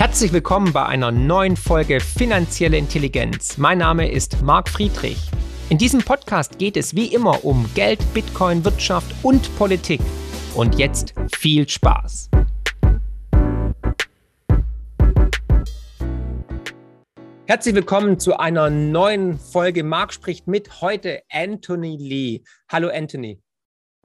Herzlich willkommen bei einer neuen Folge Finanzielle Intelligenz. Mein Name ist Marc Friedrich. In diesem Podcast geht es wie immer um Geld, Bitcoin, Wirtschaft und Politik. Und jetzt viel Spaß. Herzlich willkommen zu einer neuen Folge Marc spricht mit heute Anthony Lee. Hallo Anthony.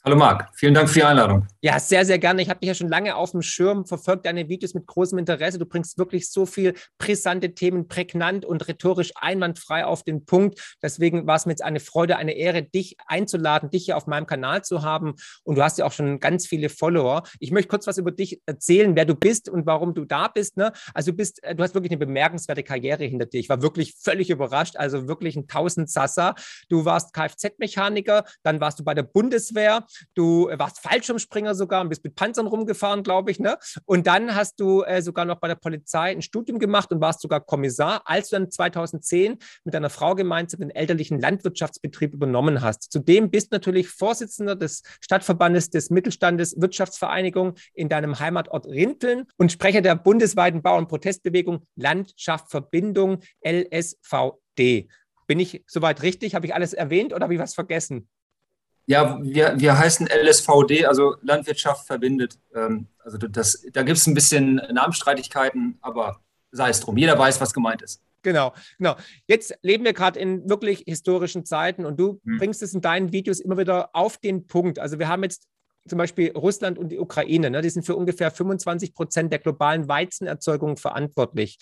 Hallo Marc, vielen Dank für die Einladung. Ja, sehr, sehr gerne. Ich habe dich ja schon lange auf dem Schirm, verfolgt deine Videos mit großem Interesse. Du bringst wirklich so viel brisante Themen prägnant und rhetorisch einwandfrei auf den Punkt. Deswegen war es mir jetzt eine Freude, eine Ehre, dich einzuladen, dich hier auf meinem Kanal zu haben. Und du hast ja auch schon ganz viele Follower. Ich möchte kurz was über dich erzählen, wer du bist und warum du da bist. Ne? Also du bist, äh, du hast wirklich eine bemerkenswerte Karriere hinter dir. Ich war wirklich völlig überrascht, also wirklich ein Tausendsasser. Du warst Kfz-Mechaniker, dann warst du bei der Bundeswehr, du warst Fallschirmspringer sogar und bist mit Panzern rumgefahren, glaube ich. Ne? Und dann hast du äh, sogar noch bei der Polizei ein Studium gemacht und warst sogar Kommissar, als du dann 2010 mit deiner Frau gemeinsam den elterlichen Landwirtschaftsbetrieb übernommen hast. Zudem bist du natürlich Vorsitzender des Stadtverbandes des Mittelstandes Wirtschaftsvereinigung in deinem Heimatort Rinteln und Sprecher der bundesweiten Bauernprotestbewegung Landschaft Verbindung LSVD. Bin ich soweit richtig? Habe ich alles erwähnt oder habe ich was vergessen? Ja, wir, wir heißen LSVD, also Landwirtschaft verbindet. Ähm, also das, da gibt es ein bisschen Namensstreitigkeiten, aber sei es drum. Jeder weiß, was gemeint ist. Genau, genau. Jetzt leben wir gerade in wirklich historischen Zeiten und du hm. bringst es in deinen Videos immer wieder auf den Punkt. Also wir haben jetzt zum Beispiel Russland und die Ukraine, ne, die sind für ungefähr 25 Prozent der globalen Weizenerzeugung verantwortlich.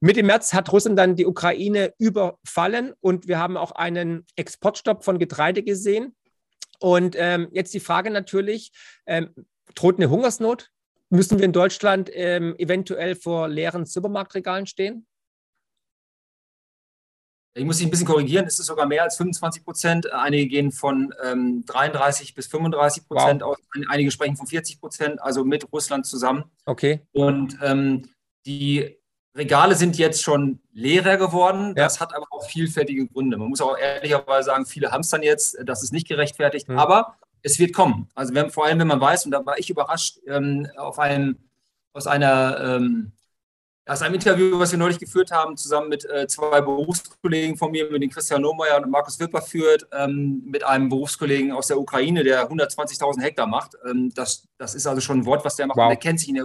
Mitte März hat Russland dann die Ukraine überfallen und wir haben auch einen Exportstopp von Getreide gesehen. Und ähm, jetzt die Frage natürlich, ähm, droht eine Hungersnot? Müssen wir in Deutschland ähm, eventuell vor leeren Supermarktregalen stehen? Ich muss dich ein bisschen korrigieren, es ist sogar mehr als 25 Prozent. Einige gehen von ähm, 33 bis 35 Prozent wow. aus, einige sprechen von 40 Prozent, also mit Russland zusammen. Okay. Und ähm, die Regale sind jetzt schon leerer geworden. Ja. Das hat aber auch vielfältige Gründe. Man muss auch ehrlicherweise sagen, viele haben es dann jetzt. Das ist nicht gerechtfertigt. Mhm. Aber es wird kommen. Also wenn, vor allem, wenn man weiß, und da war ich überrascht, ähm, auf einem, aus einer ähm, aus einem Interview, was wir neulich geführt haben, zusammen mit äh, zwei Berufskollegen von mir, mit den Christian Lohmeier und Markus Wipper führt, ähm, mit einem Berufskollegen aus der Ukraine, der 120.000 Hektar macht. Ähm, das, das ist also schon ein Wort, was der macht. Wow. Der kennt sich in der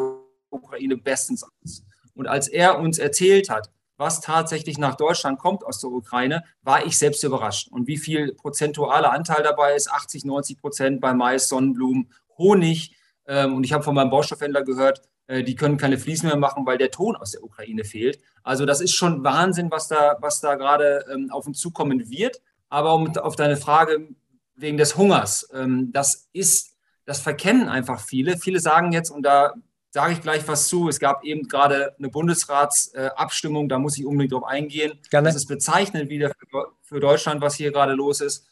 Ukraine bestens aus. Und als er uns erzählt hat, was tatsächlich nach Deutschland kommt aus der Ukraine, war ich selbst überrascht. Und wie viel prozentualer Anteil dabei ist, 80, 90 Prozent bei Mais, Sonnenblumen, Honig. Ähm, und ich habe von meinem Baustoffhändler gehört, äh, die können keine Fliesen mehr machen, weil der Ton aus der Ukraine fehlt. Also das ist schon Wahnsinn, was da, was da gerade ähm, auf uns zukommen wird. Aber um auf deine Frage wegen des Hungers, ähm, das ist, das verkennen einfach viele. Viele sagen jetzt, und da sage ich gleich was zu. Es gab eben gerade eine Bundesratsabstimmung, da muss ich unbedingt drauf eingehen. Gerne. Das ist bezeichnend wieder für Deutschland, was hier gerade los ist.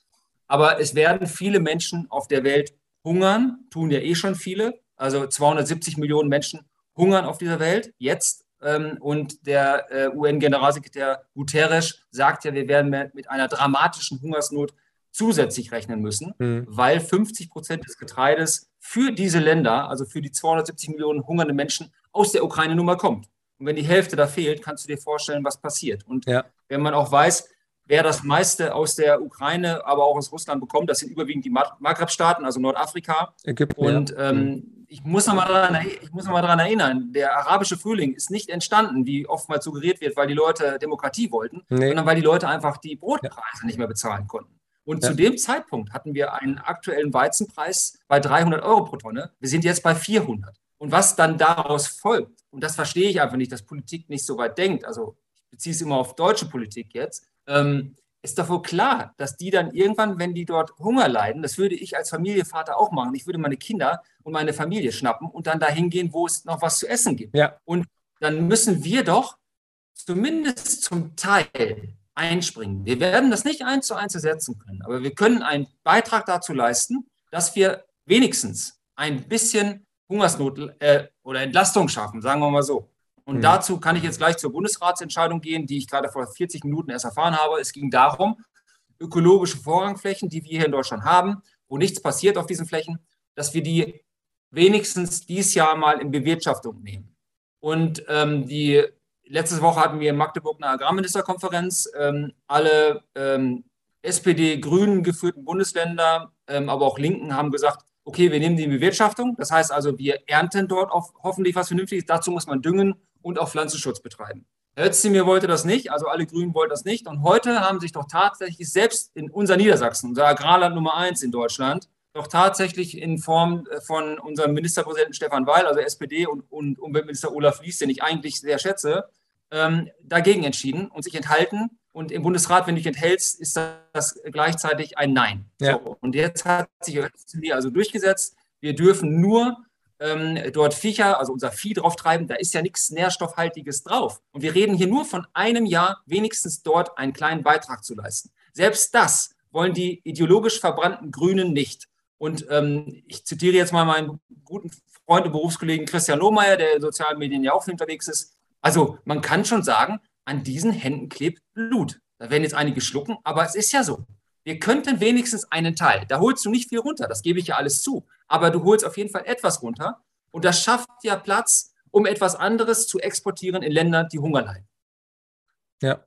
Aber es werden viele Menschen auf der Welt hungern, tun ja eh schon viele. Also 270 Millionen Menschen hungern auf dieser Welt jetzt. Ähm, und der äh, UN-Generalsekretär Guterres sagt ja, wir werden mit einer dramatischen Hungersnot zusätzlich rechnen müssen, mhm. weil 50 Prozent des Getreides für diese Länder, also für die 270 Millionen hungernde Menschen aus der Ukraine nun mal kommt. Und wenn die Hälfte da fehlt, kannst du dir vorstellen, was passiert. Und ja. wenn man auch weiß, wer das meiste aus der Ukraine, aber auch aus Russland bekommt, das sind überwiegend die Maghreb-Staaten, also Nordafrika. Ägypten. Und ja. ähm, mhm. ich muss noch mal daran erinnern, der arabische Frühling ist nicht entstanden, wie oftmals suggeriert wird, weil die Leute Demokratie wollten, nee. sondern weil die Leute einfach die Brotpreise ja. nicht mehr bezahlen konnten. Und ja. zu dem Zeitpunkt hatten wir einen aktuellen Weizenpreis bei 300 Euro pro Tonne. Wir sind jetzt bei 400. Und was dann daraus folgt, und das verstehe ich einfach nicht, dass Politik nicht so weit denkt, also ich beziehe es immer auf deutsche Politik jetzt, ähm, ist doch wohl klar, dass die dann irgendwann, wenn die dort Hunger leiden, das würde ich als Familienvater auch machen. Ich würde meine Kinder und meine Familie schnappen und dann dahin gehen, wo es noch was zu essen gibt. Ja. Und dann müssen wir doch zumindest zum Teil einspringen. Wir werden das nicht eins zu eins ersetzen können, aber wir können einen Beitrag dazu leisten, dass wir wenigstens ein bisschen Hungersnot äh, oder Entlastung schaffen, sagen wir mal so. Und mhm. dazu kann ich jetzt gleich zur Bundesratsentscheidung gehen, die ich gerade vor 40 Minuten erst erfahren habe. Es ging darum, ökologische Vorrangflächen, die wir hier in Deutschland haben, wo nichts passiert auf diesen Flächen, dass wir die wenigstens dieses Jahr mal in Bewirtschaftung nehmen. Und ähm, die letzte Woche hatten wir in Magdeburg eine Agrarministerkonferenz. Ähm, alle ähm, SPD-Grünen geführten Bundesländer, ähm, aber auch Linken haben gesagt, okay, wir nehmen die in Bewirtschaftung. Das heißt also, wir ernten dort auf hoffentlich was Vernünftiges. Dazu muss man düngen und auch Pflanzenschutz betreiben. Herr Özdemir wollte das nicht, also alle Grünen wollten das nicht. Und heute haben sich doch tatsächlich selbst in unser Niedersachsen, unser Agrarland Nummer eins in Deutschland, doch tatsächlich in Form äh, von unserem Ministerpräsidenten Stefan Weil, also SPD und, und Umweltminister Olaf Lies, den ich eigentlich sehr schätze, ähm, dagegen entschieden und sich enthalten. Und im Bundesrat, wenn du dich enthältst, ist das gleichzeitig ein Nein. Ja. So, und jetzt hat sich also durchgesetzt, wir dürfen nur ähm, dort Viecher, also unser Vieh drauf treiben, da ist ja nichts Nährstoffhaltiges drauf. Und wir reden hier nur von einem Jahr, wenigstens dort einen kleinen Beitrag zu leisten. Selbst das wollen die ideologisch verbrannten Grünen nicht. Und ähm, ich zitiere jetzt mal meinen guten Freund und Berufskollegen Christian Lohmeier, der in sozialen Medien ja auch unterwegs ist. Also man kann schon sagen, an diesen Händen klebt Blut. Da werden jetzt einige schlucken, aber es ist ja so. Wir könnten wenigstens einen Teil. Da holst du nicht viel runter, das gebe ich ja alles zu. Aber du holst auf jeden Fall etwas runter. Und das schafft ja Platz, um etwas anderes zu exportieren in Länder, die Hunger leiden. Ja.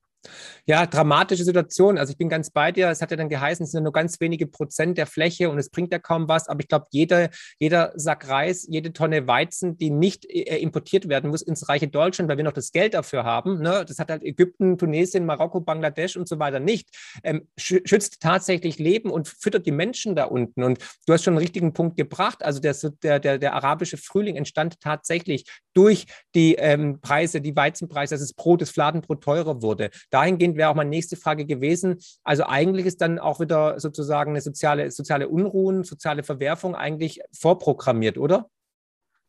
Ja, dramatische Situation. Also ich bin ganz bei dir. Es hat ja dann geheißen, es sind nur ganz wenige Prozent der Fläche und es bringt ja kaum was. Aber ich glaube, jeder, jeder Sack Reis, jede Tonne Weizen, die nicht äh, importiert werden muss ins reiche Deutschland, weil wir noch das Geld dafür haben, ne? das hat halt Ägypten, Tunesien, Marokko, Bangladesch und so weiter nicht, ähm, schützt tatsächlich Leben und füttert die Menschen da unten. Und du hast schon einen richtigen Punkt gebracht. Also der, der, der, der arabische Frühling entstand tatsächlich durch die ähm, Preise, die Weizenpreise, dass das Brot, das Fladenbrot teurer wurde. Dahingehend wäre auch meine nächste Frage gewesen. Also eigentlich ist dann auch wieder sozusagen eine soziale, soziale Unruhen, soziale Verwerfung eigentlich vorprogrammiert, oder?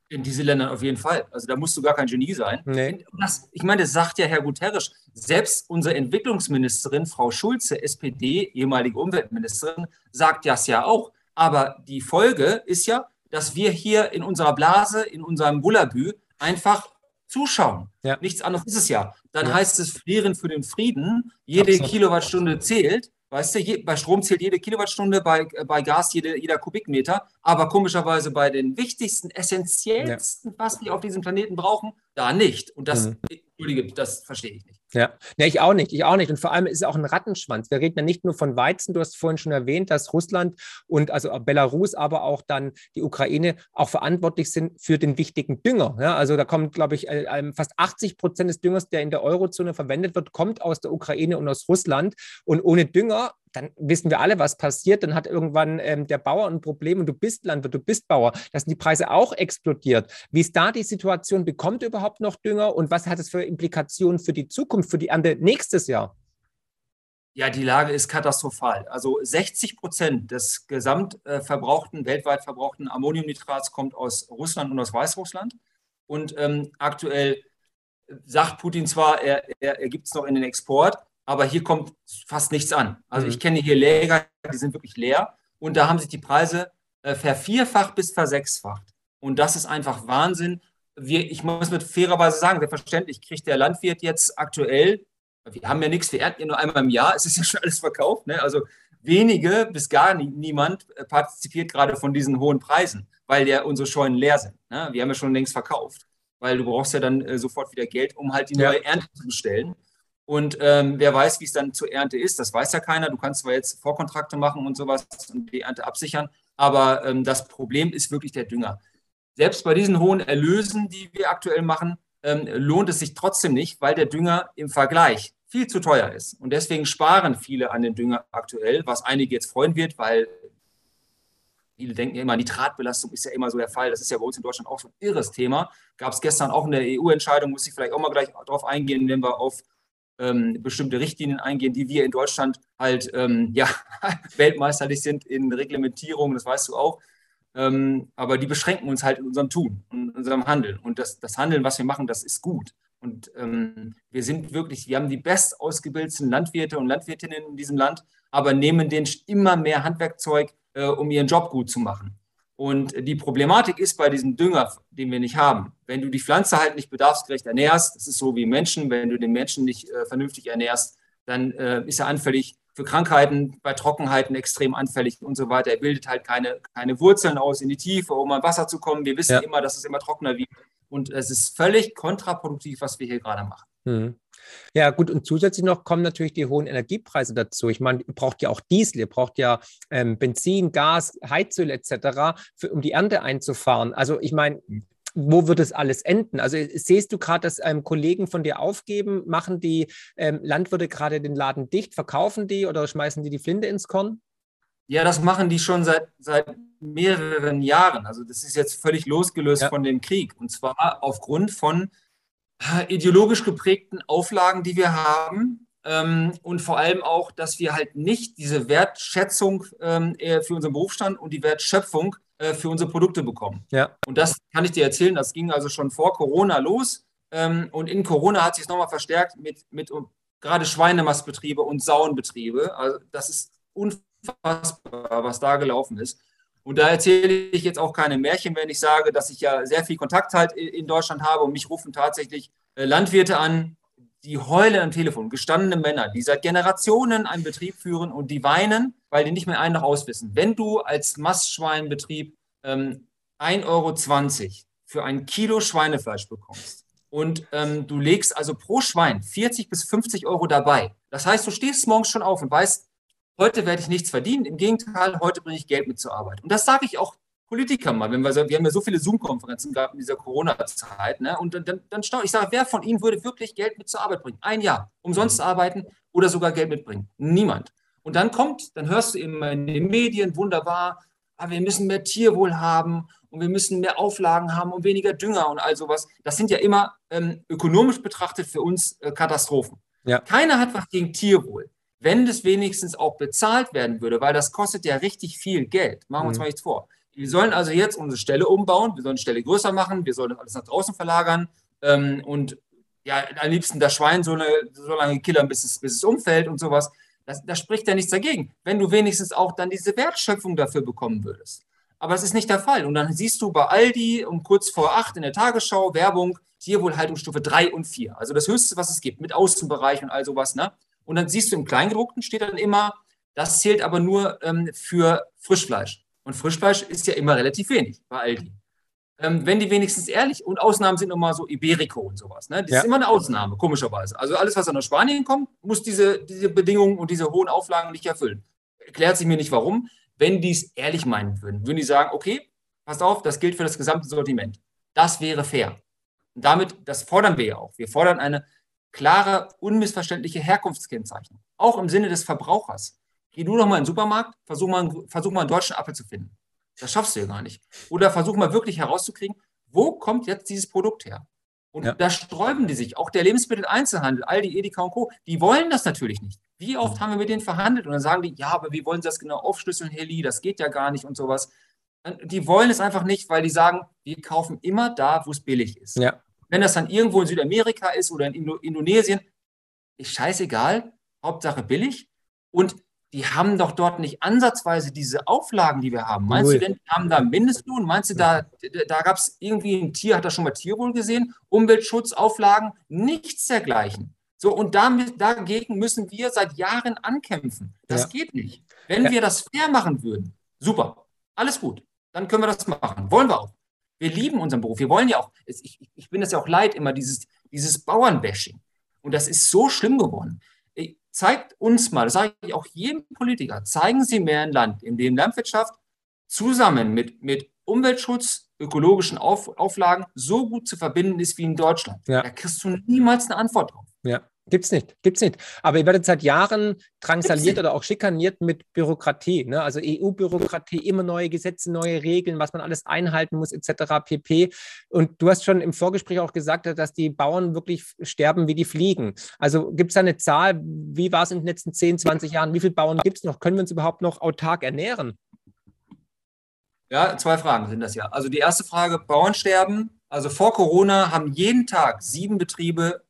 In diese Länder auf jeden Fall. Also da musst du gar kein Genie sein. Nee. Das, ich meine, das sagt ja Herr Guterres. Selbst unsere Entwicklungsministerin, Frau Schulze, SPD, ehemalige Umweltministerin, sagt das ja auch. Aber die Folge ist ja, dass wir hier in unserer Blase, in unserem Bullabü einfach zuschauen. Ja. Nichts anderes ist es ja. Dann ja. heißt es Frieren für den Frieden. Jede Absolut. Kilowattstunde zählt. Weißt du, je, bei Strom zählt jede Kilowattstunde, bei, äh, bei Gas jede, jeder Kubikmeter. Aber komischerweise bei den wichtigsten, essentiellsten, was wir auf diesem Planeten brauchen, da nicht. Und das, mhm. entschuldige, das verstehe ich nicht. Ja, nee, ich auch nicht, ich auch nicht. Und vor allem ist es auch ein Rattenschwanz. Wir reden ja nicht nur von Weizen, du hast vorhin schon erwähnt, dass Russland und also Belarus, aber auch dann die Ukraine auch verantwortlich sind für den wichtigen Dünger. Ja, also da kommt, glaube ich, äh, ähm, fast 80 Prozent des Düngers, der in der Eurozone verwendet wird, kommt aus der Ukraine und aus Russland. Und ohne Dünger dann wissen wir alle, was passiert. Dann hat irgendwann ähm, der Bauer ein Problem und du bist Landwirt, du bist Bauer. Da sind die Preise auch explodiert. Wie ist da die Situation? Bekommt überhaupt noch Dünger und was hat es für Implikationen für die Zukunft, für die Ernte nächstes Jahr? Ja, die Lage ist katastrophal. Also 60 Prozent des gesamtverbrauchten, weltweit verbrauchten Ammoniumnitrats kommt aus Russland und aus Weißrussland. Und ähm, aktuell sagt Putin zwar, er, er, er gibt es noch in den Export, aber hier kommt fast nichts an. Also mhm. ich kenne hier Läger, die sind wirklich leer und da haben sich die Preise äh, vervierfacht bis versechsfacht. Und das ist einfach Wahnsinn. Wir, ich muss mit fairerweise sagen, selbstverständlich kriegt der Landwirt jetzt aktuell, wir haben ja nichts, wir ernten ja nur einmal im Jahr, es ist ja schon alles verkauft. Ne? Also wenige bis gar nie, niemand äh, partizipiert gerade von diesen hohen Preisen, weil ja unsere Scheunen leer sind. Ne? Wir haben ja schon längst verkauft, weil du brauchst ja dann äh, sofort wieder Geld, um halt die neue ja. Ernte zu bestellen. Und ähm, wer weiß, wie es dann zur Ernte ist, das weiß ja keiner. Du kannst zwar jetzt Vorkontrakte machen und sowas und die Ernte absichern, aber ähm, das Problem ist wirklich der Dünger. Selbst bei diesen hohen Erlösen, die wir aktuell machen, ähm, lohnt es sich trotzdem nicht, weil der Dünger im Vergleich viel zu teuer ist. Und deswegen sparen viele an den Dünger aktuell, was einige jetzt freuen wird, weil viele denken ja immer, Nitratbelastung ist ja immer so der Fall. Das ist ja bei uns in Deutschland auch so ein irres Thema. Gab es gestern auch in der EU-Entscheidung, muss ich vielleicht auch mal gleich darauf eingehen, wenn wir auf ähm, bestimmte Richtlinien eingehen, die wir in Deutschland halt ähm, ja, weltmeisterlich sind in Reglementierung, das weißt du auch. Ähm, aber die beschränken uns halt in unserem Tun, in unserem Handeln. Und das, das Handeln, was wir machen, das ist gut. Und ähm, wir sind wirklich, wir haben die best ausgebildeten Landwirte und Landwirtinnen in diesem Land, aber nehmen denen immer mehr Handwerkzeug, äh, um ihren Job gut zu machen. Und die Problematik ist bei diesem Dünger, den wir nicht haben, wenn du die Pflanze halt nicht bedarfsgerecht ernährst, das ist so wie Menschen, wenn du den Menschen nicht äh, vernünftig ernährst, dann äh, ist er anfällig für Krankheiten, bei Trockenheiten extrem anfällig und so weiter. Er bildet halt keine, keine Wurzeln aus in die Tiefe, um an Wasser zu kommen. Wir wissen ja. immer, dass es immer trockener wird. Und es ist völlig kontraproduktiv, was wir hier gerade machen. Mhm. Ja, gut, und zusätzlich noch kommen natürlich die hohen Energiepreise dazu. Ich meine, ihr braucht ja auch Diesel, ihr braucht ja ähm, Benzin, Gas, Heizöl etc., für, um die Ernte einzufahren. Also ich meine, wo wird es alles enden? Also siehst du gerade, dass ähm, Kollegen von dir aufgeben? Machen die ähm, Landwirte gerade den Laden dicht? Verkaufen die oder schmeißen die die Flinte ins Korn? Ja, das machen die schon seit, seit mehreren Jahren. Also das ist jetzt völlig losgelöst ja. von dem Krieg. Und zwar aufgrund von äh, ideologisch geprägten Auflagen, die wir haben. Ähm, und vor allem auch, dass wir halt nicht diese Wertschätzung ähm, für unseren Berufsstand und die Wertschöpfung äh, für unsere Produkte bekommen. Ja. Und das kann ich dir erzählen, das ging also schon vor Corona los. Ähm, und in Corona hat sich es nochmal verstärkt mit, mit gerade Schweinemastbetriebe und Sauenbetriebe. Also das ist unfassbar, was da gelaufen ist. Und da erzähle ich jetzt auch keine Märchen, wenn ich sage, dass ich ja sehr viel Kontakt halt in Deutschland habe und mich rufen tatsächlich äh, Landwirte an, die heulen am Telefon, gestandene Männer, die seit Generationen einen Betrieb führen und die weinen, weil die nicht mehr ein noch auswissen. Wenn du als Mastschweinbetrieb ähm, 1,20 Euro für ein Kilo Schweinefleisch bekommst und ähm, du legst also pro Schwein 40 bis 50 Euro dabei, das heißt, du stehst morgens schon auf und weißt, heute werde ich nichts verdienen. Im Gegenteil, heute bringe ich Geld mit zur Arbeit. Und das sage ich auch Politikern mal, wenn wir, wir haben ja so viele Zoom-Konferenzen gehabt in dieser Corona-Zeit, ne? und dann, dann staune ich, sage, wer von Ihnen würde wirklich Geld mit zur Arbeit bringen? Ein Jahr, umsonst arbeiten oder sogar Geld mitbringen? Niemand. Und dann kommt, dann hörst du immer in den Medien, wunderbar, ah, wir müssen mehr Tierwohl haben und wir müssen mehr Auflagen haben und weniger Dünger und all sowas. Das sind ja immer ähm, ökonomisch betrachtet für uns äh, Katastrophen. Ja. Keiner hat was gegen Tierwohl wenn das wenigstens auch bezahlt werden würde, weil das kostet ja richtig viel Geld. Machen wir uns mhm. mal nichts vor. Wir sollen also jetzt unsere Stelle umbauen, wir sollen die Stelle größer machen, wir sollen das alles nach draußen verlagern ähm, und ja, am liebsten das Schwein so, eine, so lange killern, bis es, bis es umfällt und sowas. Das, das spricht ja nichts dagegen, wenn du wenigstens auch dann diese Wertschöpfung dafür bekommen würdest. Aber es ist nicht der Fall. Und dann siehst du bei Aldi um kurz vor acht in der Tagesschau Werbung, Tierwohlhaltungsstufe 3 und 4. Also das Höchste, was es gibt, mit Außenbereich und all sowas. Ne? Und dann siehst du im Kleingedruckten steht dann immer, das zählt aber nur ähm, für Frischfleisch. Und Frischfleisch ist ja immer relativ wenig bei Aldi. Ähm, wenn die wenigstens ehrlich, und Ausnahmen sind immer so Iberico und sowas. Ne? Das ja. ist immer eine Ausnahme, komischerweise. Also alles, was aus Spanien kommt, muss diese, diese Bedingungen und diese hohen Auflagen nicht erfüllen. Erklärt sich mir nicht warum. Wenn die es ehrlich meinen würden, würden die sagen, okay, passt auf, das gilt für das gesamte Sortiment. Das wäre fair. Und damit, das fordern wir ja auch. Wir fordern eine klare, unmissverständliche Herkunftskennzeichnung. Auch im Sinne des Verbrauchers. Geh du doch mal in den Supermarkt, versuch mal, versuch mal einen deutschen Apfel zu finden. Das schaffst du ja gar nicht. Oder versuch mal wirklich herauszukriegen, wo kommt jetzt dieses Produkt her? Und ja. da sträuben die sich. Auch der Lebensmitteleinzelhandel, Aldi, Edeka und Co., die wollen das natürlich nicht. Wie oft mhm. haben wir mit denen verhandelt? Und dann sagen die, ja, aber wie wollen sie das genau aufschlüsseln, Heli? Das geht ja gar nicht und sowas. Die wollen es einfach nicht, weil die sagen, wir kaufen immer da, wo es billig ist. Ja. Wenn das dann irgendwo in Südamerika ist oder in Indo Indonesien, ist scheißegal, Hauptsache billig. Und die haben doch dort nicht ansatzweise diese Auflagen, die wir haben. Meinst Ui. du denn, die haben da Mindestlohn? Meinst du, da, da gab es irgendwie ein Tier, hat das schon mal Tierwohl gesehen? Umweltschutzauflagen? Nichts dergleichen. So, und damit, dagegen müssen wir seit Jahren ankämpfen. Das ja. geht nicht. Wenn ja. wir das fair machen würden, super, alles gut, dann können wir das machen. Wollen wir auch. Wir lieben unseren Beruf. Wir wollen ja auch, ich, ich bin das ja auch leid, immer dieses, dieses Bauernbashing. Und das ist so schlimm geworden. Zeigt uns mal, das sage ich auch jedem Politiker, zeigen Sie mir ein Land, in dem Landwirtschaft zusammen mit, mit Umweltschutz, ökologischen Auf, Auflagen so gut zu verbinden ist wie in Deutschland. Ja. Da kriegst du niemals eine Antwort drauf. Ja. Gibt's nicht, gibt's nicht. Aber ihr werdet seit Jahren drangsaliert oder auch schikaniert mit Bürokratie. Ne? Also EU-Bürokratie, immer neue Gesetze, neue Regeln, was man alles einhalten muss, etc. pp. Und du hast schon im Vorgespräch auch gesagt, dass die Bauern wirklich sterben wie die Fliegen. Also gibt es da eine Zahl, wie war es in den letzten 10, 20 Jahren? Wie viele Bauern gibt es noch? Können wir uns überhaupt noch autark ernähren? Ja, zwei Fragen sind das ja. Also die erste Frage, Bauern sterben. Also vor Corona haben jeden Tag sieben Betriebe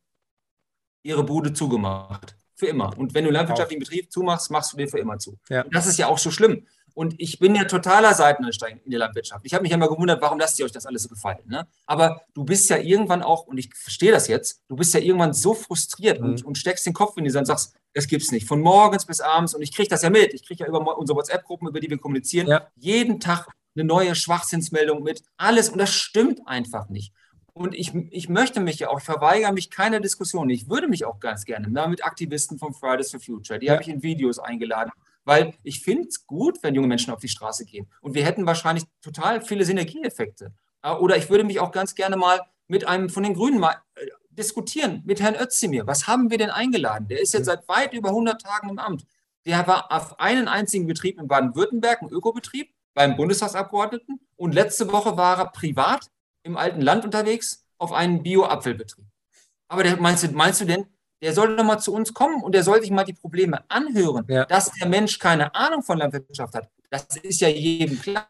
ihre Bude zugemacht. Für immer. Und wenn du landwirtschaftlichen Betrieb zumachst, machst du den für immer zu. Ja. das ist ja auch so schlimm. Und ich bin ja totaler Seiteneinsteiger in der Landwirtschaft. Ich habe mich ja immer gewundert, warum lasst ihr euch das alles so gefallen. Ne? Aber du bist ja irgendwann auch, und ich verstehe das jetzt, du bist ja irgendwann so frustriert mhm. und, und steckst den Kopf in die Sand und sagst, das gibt's nicht. Von morgens bis abends. Und ich kriege das ja mit. Ich kriege ja über unsere WhatsApp-Gruppen, über die wir kommunizieren, ja. jeden Tag eine neue Schwachsinnsmeldung mit. Alles. Und das stimmt einfach nicht. Und ich, ich möchte mich ja auch, ich verweigere mich keiner Diskussion. Ich würde mich auch ganz gerne mit Aktivisten von Fridays for Future, die ja. habe ich in Videos eingeladen, weil ich finde es gut, wenn junge Menschen auf die Straße gehen. Und wir hätten wahrscheinlich total viele Synergieeffekte. Äh, oder ich würde mich auch ganz gerne mal mit einem von den Grünen mal äh, diskutieren, mit Herrn Özdemir. Was haben wir denn eingeladen? Der ist jetzt seit weit über 100 Tagen im Amt. Der war auf einen einzigen Betrieb in Baden-Württemberg, ein Ökobetrieb, beim Bundestagsabgeordneten. Und letzte Woche war er privat im alten Land unterwegs auf einen Bio-Apfelbetrieb. Aber der, meinst, du, meinst du denn, der soll doch mal zu uns kommen und der soll sich mal die Probleme anhören, ja. dass der Mensch keine Ahnung von Landwirtschaft hat. Das ist ja jedem klar.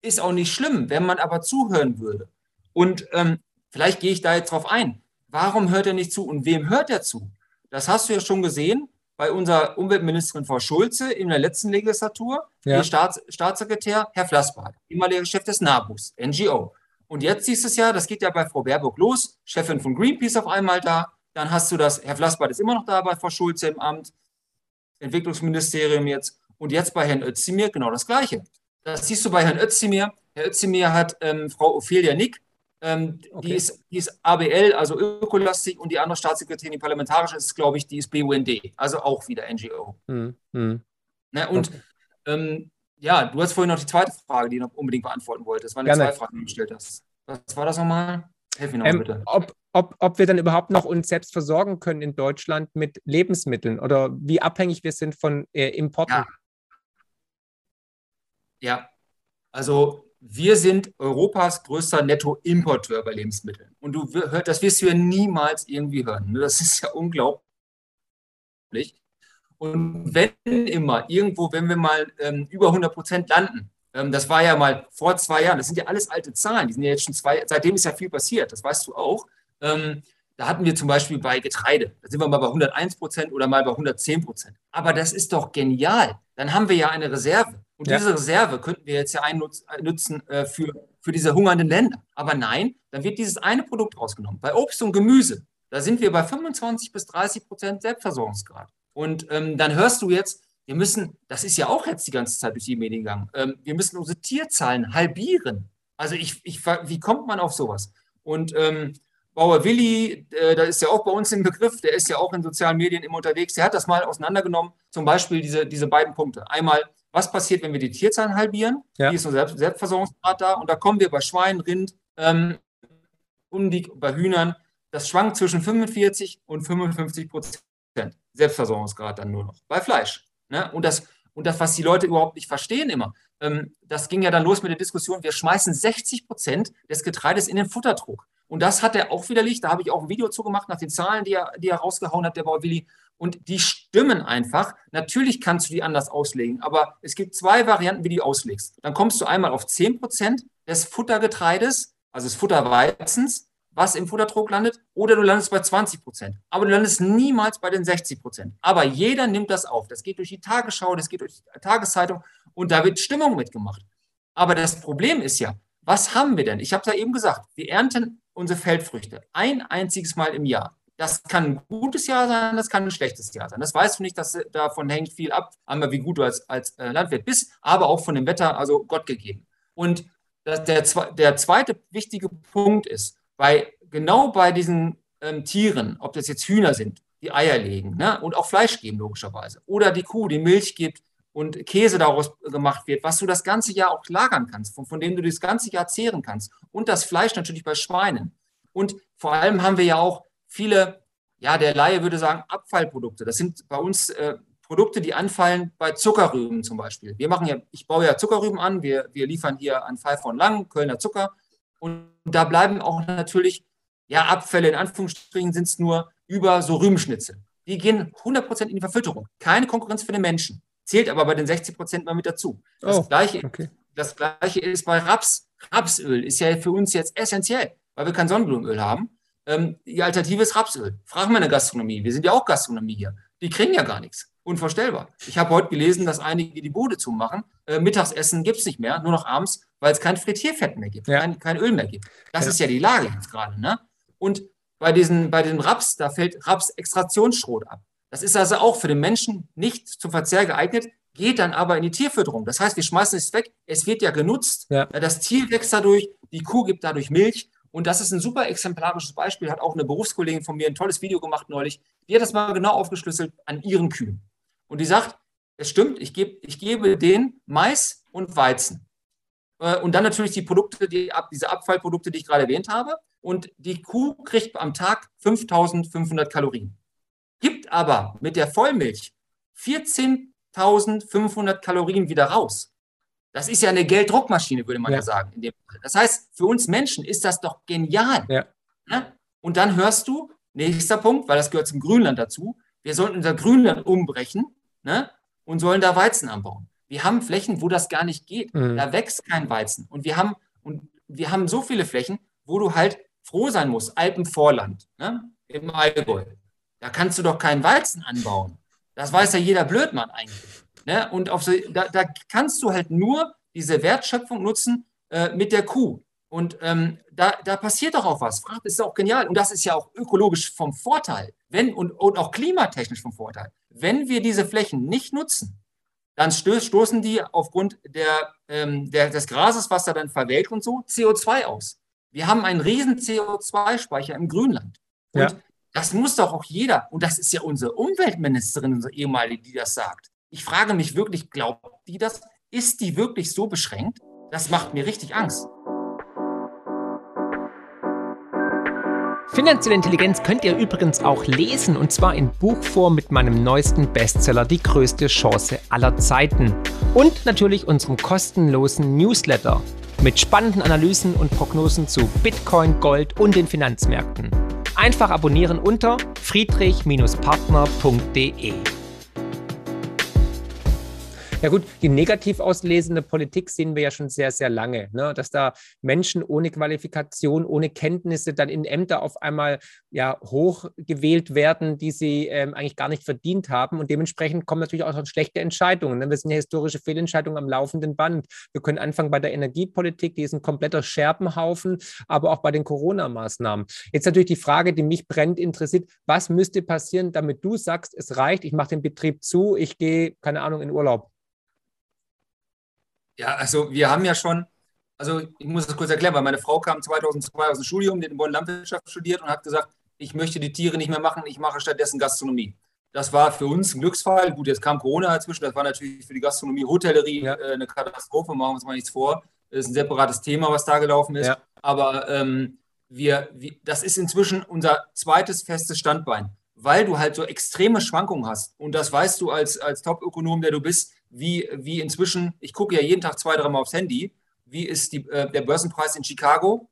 Ist auch nicht schlimm, wenn man aber zuhören würde. Und ähm, vielleicht gehe ich da jetzt drauf ein. Warum hört er nicht zu und wem hört er zu? Das hast du ja schon gesehen bei unserer Umweltministerin Frau Schulze in der letzten Legislatur, ja. Ihr Staats Staatssekretär Herr Flassbart, ehemaliger Chef des NABUS, NGO. Und jetzt siehst du es ja, das geht ja bei Frau Baerbock los, Chefin von Greenpeace auf einmal da. Dann hast du das, Herr Flassbart ist immer noch da bei Frau Schulze im Amt, Entwicklungsministerium jetzt. Und jetzt bei Herrn Özdemir genau das Gleiche. Das siehst du bei Herrn Özdemir. Herr Özdemir hat ähm, Frau Ophelia Nick, ähm, okay. die, ist, die ist ABL, also ökolastik, und die andere Staatssekretärin, die parlamentarische, ist, glaube ich, die ist BUND, also auch wieder NGO. Hm, hm. Ne, und okay. ähm, ja, du hast vorhin noch die zweite Frage, die du noch unbedingt beantworten wolltest. Das waren die zwei Fragen, die du gestellt hast. Was war das nochmal? Helf mir noch ähm, bitte. Ob, ob, ob wir dann überhaupt noch uns selbst versorgen können in Deutschland mit Lebensmitteln oder wie abhängig wir sind von äh, Importen. Ja. ja, also wir sind Europas größter Nettoimporteur bei Lebensmitteln. Und du hört, das wirst du ja niemals irgendwie hören. Ne? Das ist ja unglaublich. Und wenn immer irgendwo, wenn wir mal ähm, über 100 Prozent landen, ähm, das war ja mal vor zwei Jahren, das sind ja alles alte Zahlen, die sind ja jetzt schon zwei, seitdem ist ja viel passiert, das weißt du auch. Ähm, da hatten wir zum Beispiel bei Getreide, da sind wir mal bei 101 Prozent oder mal bei 110 Prozent. Aber das ist doch genial. Dann haben wir ja eine Reserve. Und ja. diese Reserve könnten wir jetzt ja einnutzen äh, für, für diese hungernden Länder. Aber nein, dann wird dieses eine Produkt rausgenommen. Bei Obst und Gemüse, da sind wir bei 25 bis 30 Prozent Selbstversorgungsgrad. Und ähm, dann hörst du jetzt, wir müssen, das ist ja auch jetzt die ganze Zeit durch die Medien gegangen, ähm, wir müssen unsere Tierzahlen halbieren. Also ich, ich, wie kommt man auf sowas? Und ähm, Bauer Willi, äh, da ist ja auch bei uns im Begriff, der ist ja auch in sozialen Medien immer unterwegs, der hat das mal auseinandergenommen, zum Beispiel diese, diese beiden Punkte. Einmal was passiert, wenn wir die Tierzahlen halbieren? Ja. Wie ist unser Selbst Selbstversorgungsgrad da? Und da kommen wir bei Schwein, Rind ähm, und die, bei Hühnern. Das schwankt zwischen 45 und 55 Prozent Selbstversorgungsgrad dann nur noch. Bei Fleisch. Ne? Und, das, und das, was die Leute überhaupt nicht verstehen immer, ähm, das ging ja dann los mit der Diskussion, wir schmeißen 60 Prozent des Getreides in den Futterdruck. Und das hat er auch widerlegt. Da habe ich auch ein Video zugemacht nach den Zahlen, die er, die er rausgehauen hat, der Bauer Willi. Und die stimmen einfach. Natürlich kannst du die anders auslegen, aber es gibt zwei Varianten, wie du die auslegst. Dann kommst du einmal auf 10 Prozent des Futtergetreides, also des Futterweizens, was im Futterdruck landet, oder du landest bei 20 Prozent. Aber du landest niemals bei den 60 Prozent. Aber jeder nimmt das auf. Das geht durch die Tagesschau, das geht durch die Tageszeitung und da wird Stimmung mitgemacht. Aber das Problem ist ja, was haben wir denn? Ich habe es ja eben gesagt, wir ernten unsere Feldfrüchte ein einziges Mal im Jahr. Das kann ein gutes Jahr sein, das kann ein schlechtes Jahr sein. Das weißt du nicht, dass davon hängt viel ab, einmal wie gut du als, als äh, Landwirt bist, aber auch von dem Wetter, also Gott gegeben. Und das, der, der zweite wichtige Punkt ist, bei, genau bei diesen ähm, Tieren, ob das jetzt Hühner sind, die Eier legen ne, und auch Fleisch geben, logischerweise, oder die Kuh, die Milch gibt und Käse daraus gemacht wird, was du das ganze Jahr auch lagern kannst, von, von dem du das ganze Jahr zehren kannst. Und das Fleisch natürlich bei Schweinen. Und vor allem haben wir ja auch viele, ja, der Laie würde sagen, Abfallprodukte. Das sind bei uns äh, Produkte, die anfallen bei Zuckerrüben zum Beispiel. Wir machen ja, ich baue ja Zuckerrüben an, wir, wir liefern hier an Pfeif von Lang, Kölner Zucker. Und da bleiben auch natürlich, ja, Abfälle in Anführungsstrichen sind es nur über so Rübenschnitzel. Die gehen 100% in die Verfütterung. Keine Konkurrenz für den Menschen. Zählt aber bei den 60% mal mit dazu. Das, oh, Gleiche, okay. das Gleiche ist bei Raps. Rapsöl ist ja für uns jetzt essentiell, weil wir kein Sonnenblumenöl haben. Ähm, die Alternative ist Rapsöl. Frag mal eine Gastronomie. Wir sind ja auch Gastronomie hier. Die kriegen ja gar nichts. Unvorstellbar. Ich habe heute gelesen, dass einige die Bude zumachen. Äh, Mittagsessen gibt es nicht mehr, nur noch abends, weil es kein Frittierfett mehr gibt, ja. kein, kein, Öl mehr gibt. Das ja. ist ja die Lage jetzt gerade. Ne? Und bei, diesen, bei den Raps, da fällt Raps-Extraktionsschrot ab. Das ist also auch für den Menschen nicht zum Verzehr geeignet, geht dann aber in die Tierfütterung. Das heißt, wir schmeißen es weg, es wird ja genutzt, ja. das Tier wächst dadurch, die Kuh gibt dadurch Milch Und das ist ein super exemplarisches Beispiel, hat auch eine Berufskollegin von mir ein tolles Video gemacht neulich. Die hat das mal genau aufgeschlüsselt an ihren Kühen. Und die sagt, es stimmt, ich, geb, ich gebe den Mais und Weizen. Äh, und dann natürlich die Produkte, die, diese Abfallprodukte, die ich gerade erwähnt habe. Und die Kuh kriegt am Tag 5500 Kalorien. Gibt aber mit der Vollmilch 14.500 Kalorien wieder raus. Das ist ja eine Gelddruckmaschine, würde man ja, ja sagen. Das heißt, für uns Menschen ist das doch genial. Ja. Ja? Und dann hörst du, nächster Punkt, weil das gehört zum Grünland dazu, wir sollten unser Grünland umbrechen ne? und sollen da Weizen anbauen. Wir haben Flächen, wo das gar nicht geht. Mhm. Da wächst kein Weizen. Und wir haben, und wir haben so viele Flächen, wo du halt froh sein musst. Alpenvorland, ne? im Allgäu. Da kannst du doch keinen Weizen anbauen. Das weiß ja jeder Blödmann eigentlich. Ne? Und auf da, da, kannst du halt nur diese Wertschöpfung nutzen äh, mit der Kuh. Und ähm, da, da, passiert doch auch was. Das ist auch genial. Und das ist ja auch ökologisch vom Vorteil. Wenn, und, und auch klimatechnisch vom Vorteil. Wenn wir diese Flächen nicht nutzen, dann stoßen die aufgrund der, ähm, der, des Grases, was da dann verwelkt und so, CO2 aus. Wir haben einen riesen CO2-Speicher im Grünland. Und ja. das muss doch auch jeder, und das ist ja unsere Umweltministerin, unsere ehemalige, die das sagt. Ich frage mich wirklich, glaubt die das? Ist die wirklich so beschränkt? Das macht mir richtig Angst. Finanzielle Intelligenz könnt ihr übrigens auch lesen und zwar in Buchform mit meinem neuesten Bestseller Die größte Chance aller Zeiten und natürlich unserem kostenlosen Newsletter mit spannenden Analysen und Prognosen zu Bitcoin, Gold und den Finanzmärkten. Einfach abonnieren unter friedrich-partner.de. Ja gut, die negativ auslesende Politik sehen wir ja schon sehr, sehr lange, ne? dass da Menschen ohne Qualifikation, ohne Kenntnisse dann in Ämter auf einmal ja hochgewählt werden, die sie ähm, eigentlich gar nicht verdient haben. Und dementsprechend kommen natürlich auch schlechte Entscheidungen. Ne? Wir sind ja historische Fehlentscheidungen am laufenden Band. Wir können anfangen bei der Energiepolitik, die ist ein kompletter Scherbenhaufen, aber auch bei den Corona-Maßnahmen. Jetzt natürlich die Frage, die mich brennt interessiert, was müsste passieren, damit du sagst, es reicht, ich mache den Betrieb zu, ich gehe, keine Ahnung, in Urlaub? Ja, also wir haben ja schon, also ich muss das kurz erklären, weil meine Frau kam 2002 aus dem Studium, die in Bonn Landwirtschaft studiert und hat gesagt, ich möchte die Tiere nicht mehr machen, ich mache stattdessen Gastronomie. Das war für uns ein Glücksfall. Gut, jetzt kam Corona dazwischen, das war natürlich für die Gastronomie, Hotellerie äh, eine Katastrophe, machen wir uns mal nichts vor. Das ist ein separates Thema, was da gelaufen ist. Ja. Aber ähm, wir, wir, das ist inzwischen unser zweites festes Standbein, weil du halt so extreme Schwankungen hast. Und das weißt du als, als Top-Ökonom, der du bist, wie, wie inzwischen, ich gucke ja jeden Tag zwei, dreimal aufs Handy, wie ist die, äh, der Börsenpreis in Chicago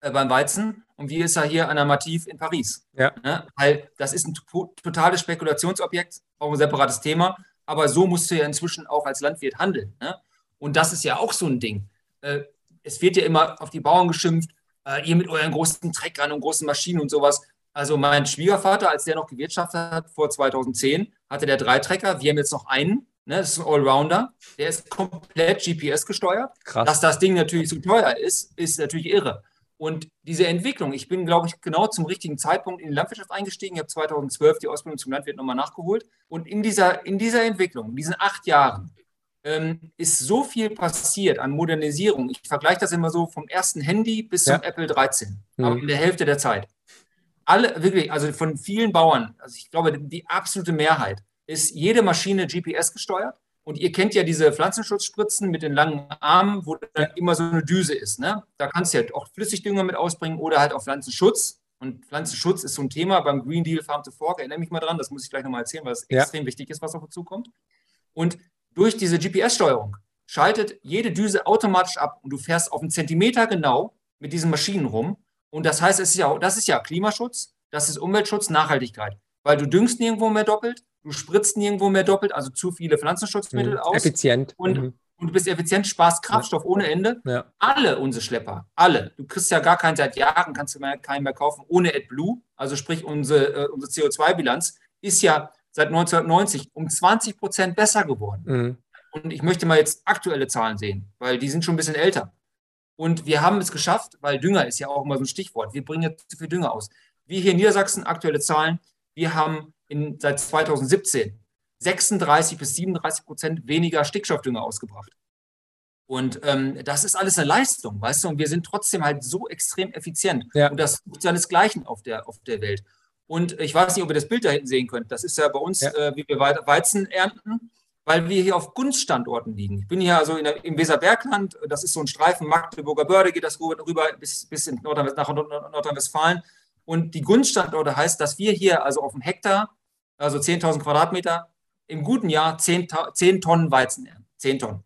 äh, beim Weizen und wie ist er hier an der Mativ in Paris. Ja. Ne? Weil das ist ein totales Spekulationsobjekt, auch ein separates Thema, aber so musst du ja inzwischen auch als Landwirt handeln. Ne? Und das ist ja auch so ein Ding. Äh, es wird ja immer auf die Bauern geschimpft, äh, ihr mit euren großen Treckern und großen Maschinen und sowas. Also mein Schwiegervater, als der noch gewirtschaftet hat vor 2010, hatte der drei Trecker. Wir haben jetzt noch einen. Ne, das ist ein Allrounder. Der ist komplett GPS gesteuert. Krass. Dass das Ding natürlich so teuer ist, ist natürlich irre. Und diese Entwicklung, ich bin, glaube ich, genau zum richtigen Zeitpunkt in die Landwirtschaft eingestiegen. Ich habe 2012 die Ausbildung zum Landwirt nochmal nachgeholt. Und in dieser, in dieser Entwicklung, in diesen acht Jahren, ähm, ist so viel passiert an Modernisierung. Ich vergleiche das immer so vom ersten Handy bis ja. zum Apple 13, mhm. aber in der Hälfte der Zeit. Alle, wirklich, also von vielen Bauern, also ich glaube, die absolute Mehrheit ist jede Maschine GPS gesteuert. Und ihr kennt ja diese Pflanzenschutzspritzen mit den langen Armen, wo dann immer so eine Düse ist. Ne? Da kannst du ja auch Flüssigdünger mit ausbringen oder halt auch Pflanzenschutz. Und Pflanzenschutz ist so ein Thema beim Green Deal Farm to Fork. Erinnere mich mal dran, das muss ich gleich nochmal erzählen, weil es ja. extrem wichtig ist, was auf uns zukommt. Und durch diese GPS-Steuerung schaltet jede Düse automatisch ab und du fährst auf einen Zentimeter genau mit diesen Maschinen rum. Und das heißt, es ist ja, das ist ja Klimaschutz, das ist Umweltschutz, Nachhaltigkeit. Weil du düngst nirgendwo mehr doppelt, du spritzt nirgendwo mehr doppelt, also zu viele Pflanzenschutzmittel mhm. aus. Effizient. Und, mhm. und du bist effizient, sparst Kraftstoff ja. ohne Ende. Ja. Alle unsere Schlepper, alle. Du kriegst ja gar keinen seit Jahren, kannst du mehr, keinen mehr kaufen ohne AdBlue. Also sprich, unsere, äh, unsere CO2-Bilanz ist ja seit 1990 um 20 Prozent besser geworden. Mhm. Und ich möchte mal jetzt aktuelle Zahlen sehen, weil die sind schon ein bisschen älter. Und wir haben es geschafft, weil Dünger ist ja auch immer so ein Stichwort. Wir bringen jetzt zu viel Dünger aus. Wir hier in Niedersachsen, aktuelle Zahlen, wir haben in, seit 2017 36 bis 37 Prozent weniger Stickstoffdünger ausgebracht. Und ähm, das ist alles eine Leistung, weißt du? Und wir sind trotzdem halt so extrem effizient. Ja. Und das ist seinesgleichen auf der, auf der Welt. Und ich weiß nicht, ob ihr das Bild da hinten sehen könnt. Das ist ja bei uns, Ja. äh, wie wir Weizen ernten, weil wir hier auf Gunststandorten liegen. Ich bin hier also der, im Weserbergland. Das ist so ein Streifen Magdeburger Börde, geht das rüber bis, bis in Nordrhein, nach Nord- Nordrhein-Westfalen. Und die Gunststandorte heißt, dass wir hier also auf dem Hektar, also 10.000 Quadratmeter, im guten Jahr 10, Ta- 10 Tonnen Weizen ernten. 10 Tonnen.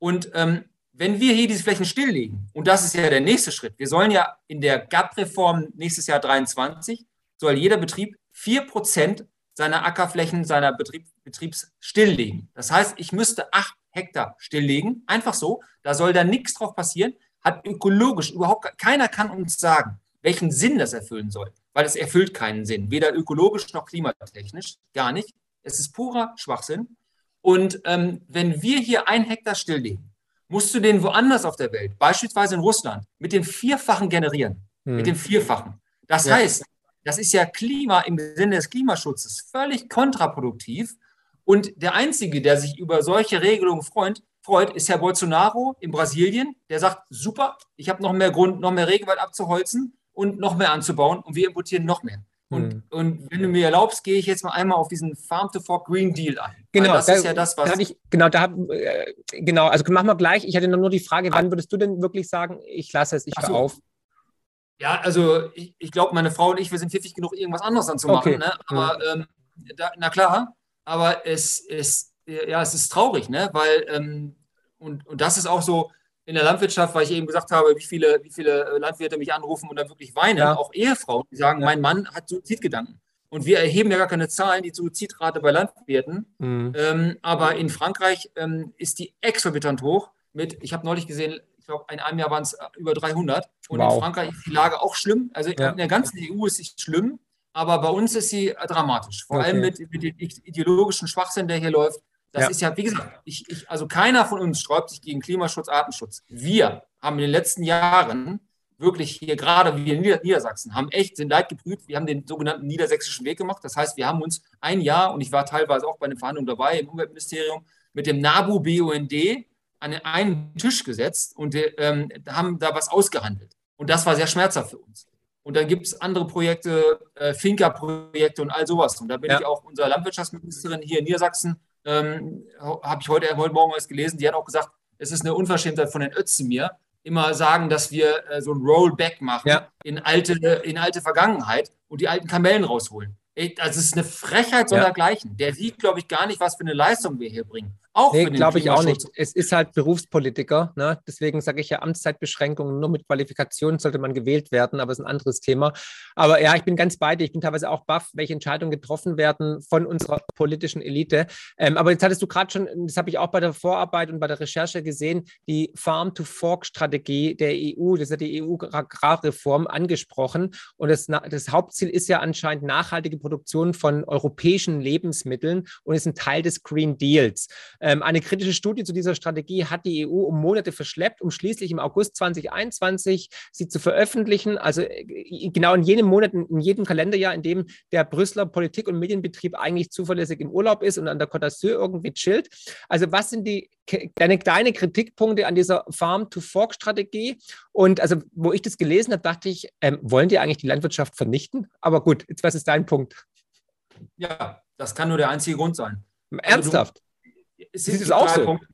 Und ähm, wenn wir hier diese Flächen stilllegen, und das ist ja der nächste Schritt, wir sollen ja in der GAP-Reform nächstes Jahr 23, soll jeder Betrieb 4% seiner Ackerflächen, seiner Betrieb, Betriebs stilllegen. Das heißt, ich müsste 8 Hektar stilllegen, einfach so, da soll dann nichts drauf passieren, hat ökologisch überhaupt, ke- keiner kann uns sagen, welchen Sinn das erfüllen soll, weil es erfüllt keinen Sinn, weder ökologisch noch klimatechnisch, gar nicht. Es ist purer Schwachsinn. Und ähm, wenn wir hier ein Hektar stilllegen, musst du den woanders auf der Welt, beispielsweise in Russland, mit dem Vierfachen generieren. Mit dem Vierfachen. Das Ja. heißt, das ist ja Klima im Sinne des Klimaschutzes völlig kontraproduktiv. Und der Einzige, der sich über solche Regelungen freut, freut ist Herr Bolsonaro in Brasilien. Der sagt, super, ich habe noch mehr Grund, noch mehr Regenwald abzuholzen und noch mehr anzubauen und wir importieren noch mehr. Und, Hm. und wenn du mir erlaubst, gehe ich jetzt mal einmal auf diesen Farm to Fork Green Deal ein. Genau, das da- ist ja das, Da was. hatte ich, genau, da hab, äh, genau, also machen wir gleich. Ich hatte nur die Frage, wann würdest du denn wirklich sagen, ich lasse es, ich höre so. auf? Ja, also ich, ich glaube, meine Frau und ich, wir sind pfiffig genug, irgendwas anderes dann zu machen. Okay. Ne? Aber ähm, da, na klar, aber es ist, ja, es ist traurig, ne? Weil, ähm, und, und das ist auch so in der Landwirtschaft, weil ich eben gesagt habe, wie viele, wie viele Landwirte mich anrufen und dann wirklich weinen, Ja. auch Ehefrauen, die sagen, Ja. mein Mann hat Suizidgedanken. Und wir erheben ja gar keine Zahlen, die Suizidrate bei Landwirten. Hm. Ähm, aber in Frankreich ähm, ist die exorbitant hoch. Mit, ich habe neulich gesehen, glaube, in einem Jahr waren es über 300. Und Wow. in Frankreich ist die Lage auch schlimm. Also Ja. in der ganzen EU ist sie schlimm, aber bei uns ist sie äh, dramatisch. Vor Okay. allem mit, mit dem ideologischen Schwachsinn, der hier läuft. Das Ja. ist ja, wie gesagt, ich, ich, also keiner von uns sträubt sich gegen Klimaschutz, Artenschutz. Wir haben in den letzten Jahren wirklich hier gerade wir in Nieder Niedersachsen haben echt den Leid geprüft. Wir haben den sogenannten niedersächsischen Weg gemacht. Das heißt, wir haben uns ein Jahr, und ich war teilweise auch bei den Verhandlungen dabei im Umweltministerium, mit dem NABU BUND an einen Tisch gesetzt und ähm, haben da was ausgehandelt. Und das war sehr schmerzhaft für uns. Und dann gibt es andere Projekte, äh, Finca-Projekte und all sowas. Und da bin Ja. ich auch unserer Landwirtschaftsministerin hier in Niedersachsen, ähm, habe ich heute, heute Morgen erst gelesen, die hat auch gesagt, es ist eine Unverschämtheit von den Özdemir, immer sagen, dass wir äh, so ein Rollback machen Ja. in, alte, in alte Vergangenheit und die alten Kamellen rausholen. Ey, Das ist eine Frechheit Ja. sondergleichen. Der sieht, glaube ich, gar nicht, was für eine Leistung wir hier bringen. Auch Nee, glaube ich auch nicht. Es ist halt Berufspolitiker. Ne? Deswegen sage ich ja Amtszeitbeschränkungen. Nur mit Qualifikation sollte man gewählt werden, aber es ist ein anderes Thema. Aber ja, ich bin ganz bei dir. Ich bin teilweise auch baff, welche Entscheidungen getroffen werden von unserer politischen Elite. Ähm, aber jetzt hattest du gerade schon, das habe ich auch bei der Vorarbeit und bei der Recherche gesehen, die Farm-to-Fork-Strategie der EU, das ist ja die EU-Agrarreform, angesprochen. Und das, das Hauptziel ist ja anscheinend nachhaltige Produktion von europäischen Lebensmitteln und ist ein Teil des Green Deals. Ähm, eine kritische Studie zu dieser Strategie hat die EU um Monate verschleppt, um schließlich im August 2021 sie zu veröffentlichen. Also äh, genau in jedem Monat, in jedem Kalenderjahr, in dem der Brüsseler Politik- und Medienbetrieb eigentlich zuverlässig im Urlaub ist und an der Côte d'Azur irgendwie chillt. Also was sind die deine kleine Kritikpunkte an dieser Farm-to-Fork-Strategie? Und also, wo ich das gelesen habe, dachte ich, ähm, wollen die eigentlich die Landwirtschaft vernichten? Aber gut, jetzt was ist dein Punkt? Ja, das kann nur der einzige Grund sein. Ernsthaft? Es Siehst sind du es auch so? Punkte.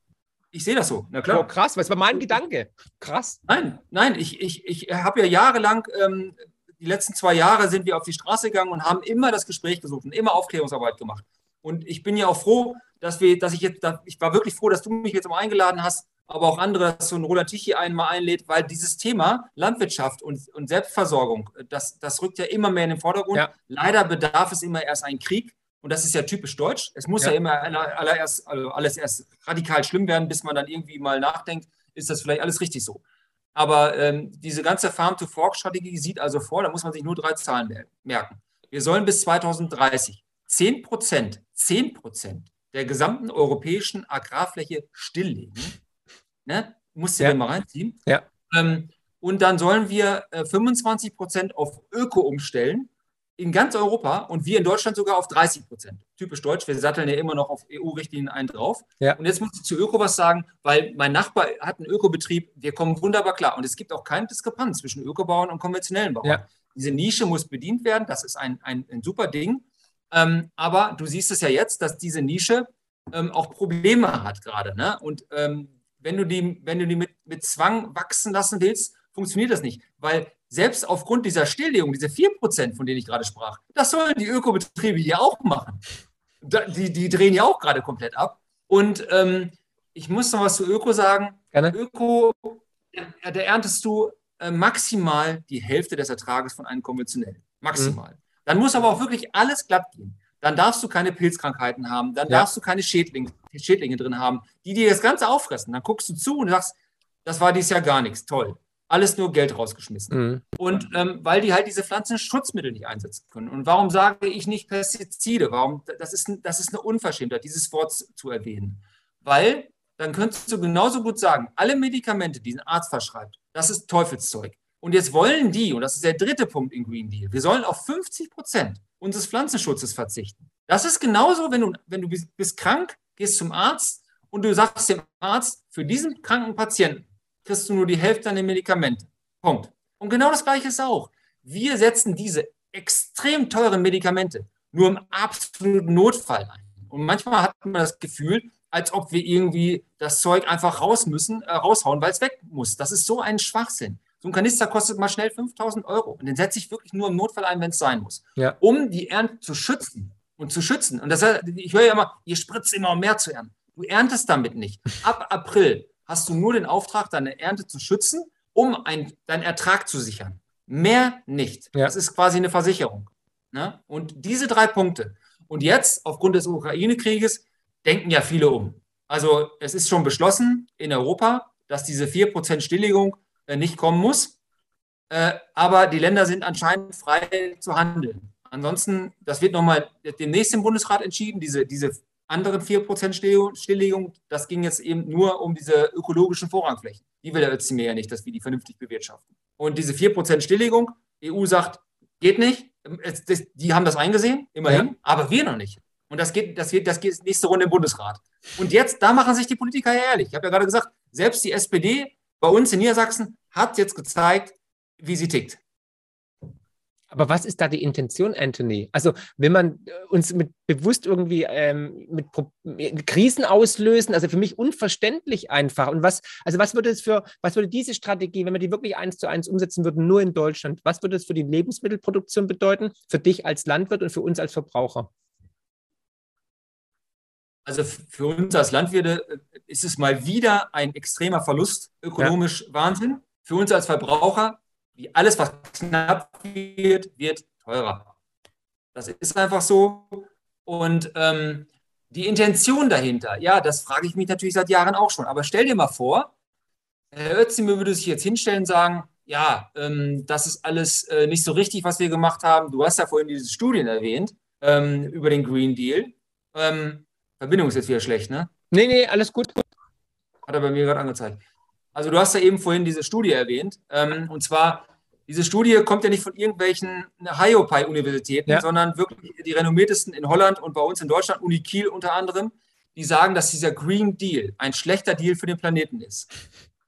Ich sehe das so, na Oh, klar. krass, was war mein Gedanke? Krass. Nein, nein, ich, ich, ich habe ja jahrelang, ähm, die letzten zwei Jahre sind wir auf die Straße gegangen und haben immer das Gespräch gesucht und immer Aufklärungsarbeit gemacht. Und ich bin ja auch froh, dass wir, dass ich jetzt, ich war wirklich froh, dass du mich jetzt mal eingeladen hast, aber auch andere, dass so ein Roland Tichy einmal einlädt, weil dieses Thema Landwirtschaft und, und Selbstversorgung, das, das rückt ja immer mehr in den Vordergrund. Ja. Leider bedarf es immer erst einen Krieg. Und das ist ja typisch deutsch. Es muss ja, Ja. immer aller- allererst, also alles erst radikal schlimm werden, bis man dann irgendwie mal nachdenkt, ist das vielleicht alles richtig so. Aber ähm, diese ganze Farm-to-Fork-Strategie sieht also vor, da muss man sich nur drei Zahlen mer- merken. Wir sollen bis 2030 10 Prozent, 10 Prozent der gesamten europäischen Agrarfläche stilllegen. Ne? Musst du Ja. mal reinziehen. Ja. Ähm, und dann sollen wir äh, 25 Prozent auf Öko umstellen in ganz Europa und wir in Deutschland sogar auf 30 Prozent. Typisch deutsch, wir satteln ja immer noch auf EU-Richtlinien ein drauf. Ja. Und jetzt muss ich zu Öko was sagen, weil mein Nachbar hat einen Ökobetrieb, wir kommen wunderbar klar. Und es gibt auch keine Diskrepanz zwischen Ökobauern und konventionellen Bauern. Ja. Diese Nische muss bedient werden, das ist ein, ein, ein super Ding. Ähm, aber du siehst es ja jetzt, dass diese Nische ähm, auch Probleme hat gerade. Ne? Und ähm, wenn du die, wenn du die mit, mit Zwang wachsen lassen willst, funktioniert das nicht. Weil selbst aufgrund dieser Stilllegung, diese 4%, von denen ich gerade sprach, das sollen die Ökobetriebe hier auch machen. Die, die drehen ja auch gerade komplett ab. Und ähm, ich muss noch was zu Öko sagen. Gerne. Öko, da, da erntest du äh, maximal die Hälfte des Ertrages von einem konventionellen. Maximal. Mhm. Dann muss aber auch wirklich alles glatt gehen. Dann darfst du keine Pilzkrankheiten haben, dann ja. darfst du keine Schädlinge, Schädlinge drin haben, die dir das Ganze auffressen. Dann guckst du zu und sagst, das war dieses Jahr gar nichts, toll alles nur Geld rausgeschmissen. Mhm. Und ähm, weil die halt diese Pflanzenschutzmittel nicht einsetzen können. Und warum sage ich nicht Pestizide? Warum? Das ist, das ist eine Unverschämtheit, dieses Wort zu erwähnen. Weil dann könntest du genauso gut sagen, alle Medikamente, die ein Arzt verschreibt, das ist Teufelszeug. Und jetzt wollen die, und das ist der dritte Punkt im Green Deal, wir sollen auf 50 Prozent unseres Pflanzenschutzes verzichten. Das ist genauso, wenn du, wenn du bist, bist krank, gehst zum Arzt und du sagst dem Arzt, für diesen kranken Patienten kriegst du nur die Hälfte an den Medikamenten. Punkt. Und genau das Gleiche ist auch. Wir setzen diese extrem teuren Medikamente nur im absoluten Notfall ein. Und manchmal hat man das Gefühl, als ob wir irgendwie das Zeug einfach raus müssen, äh, raushauen, weil es weg muss. Das ist so ein Schwachsinn. So ein Kanister kostet mal schnell 5000 Euro. Und den setze ich wirklich nur im Notfall ein, wenn es sein muss. Ja. Um die Ernte zu schützen und zu schützen. Und das, ich höre ja immer, ihr spritzt immer um mehr zu ernten. Du erntest damit nicht. Ab April hast du nur den Auftrag, deine Ernte zu schützen, um ein, deinen Ertrag zu sichern. Mehr nicht. Ja. Das ist quasi eine Versicherung. Ne? Und diese drei Punkte. Und jetzt, aufgrund des Ukraine-Krieges, denken ja viele um. Also es ist schon beschlossen in Europa, dass diese 4% Stilllegung nicht kommen muss. Äh, aber die Länder sind anscheinend frei zu handeln. Ansonsten, das wird nochmal demnächst im Bundesrat entschieden, diese, diese anderen 4% Stilllegung, das ging jetzt eben nur um diese ökologischen Vorrangflächen. Die will der Özdemir ja nicht, dass wir die vernünftig bewirtschaften. Und diese 4% Stilllegung, EU sagt, geht nicht. die haben das eingesehen, immerhin, ja. aber wir noch nicht. Und das geht, das geht, das geht nächste Runde im Bundesrat. Und jetzt, da machen sich die Politiker ja ehrlich. Ich habe ja gerade gesagt, selbst die SPD bei uns in Niedersachsen hat jetzt gezeigt, wie sie tickt. Aber was ist da die Intention, Anthony? Also, wenn man äh, uns mit bewusst irgendwie ähm, mit, mit, Krisen auslösen, also für mich unverständlich einfach. Und was, also was würde es für, was würde diese Strategie, wenn wir die wirklich eins zu eins umsetzen würden, nur in Deutschland, was würde es für die Lebensmittelproduktion bedeuten, für dich als Landwirt und für uns als Verbraucher? Also für uns als Landwirte äh, ist es mal wieder ein extremer Verlust, ökonomisch ja. Wahnsinn. Für uns als Verbraucher wie alles, was knapp wird, wird teurer. Das ist einfach so. Und ähm, die Intention dahinter, ja, das frage ich mich natürlich seit Jahren auch schon. Aber stell dir mal vor, Herr Özdemir würde sich jetzt hinstellen und sagen, ja, ähm, das ist alles äh, nicht so richtig, was wir gemacht haben. Du hast ja vorhin diese Studien erwähnt ähm, über den Green Deal. Ähm, Verbindung ist jetzt wieder schlecht, ne? Nee, nee, alles gut. Hat er bei mir gerade angezeigt. Also du hast ja eben vorhin diese Studie erwähnt. Ähm, und zwar, diese Studie kommt ja nicht von irgendwelchen Hiopai-Universitäten, ja. sondern wirklich die renommiertesten in Holland und bei uns in Deutschland, Uni Kiel unter anderem, die sagen, dass dieser Green Deal ein schlechter Deal für den Planeten ist.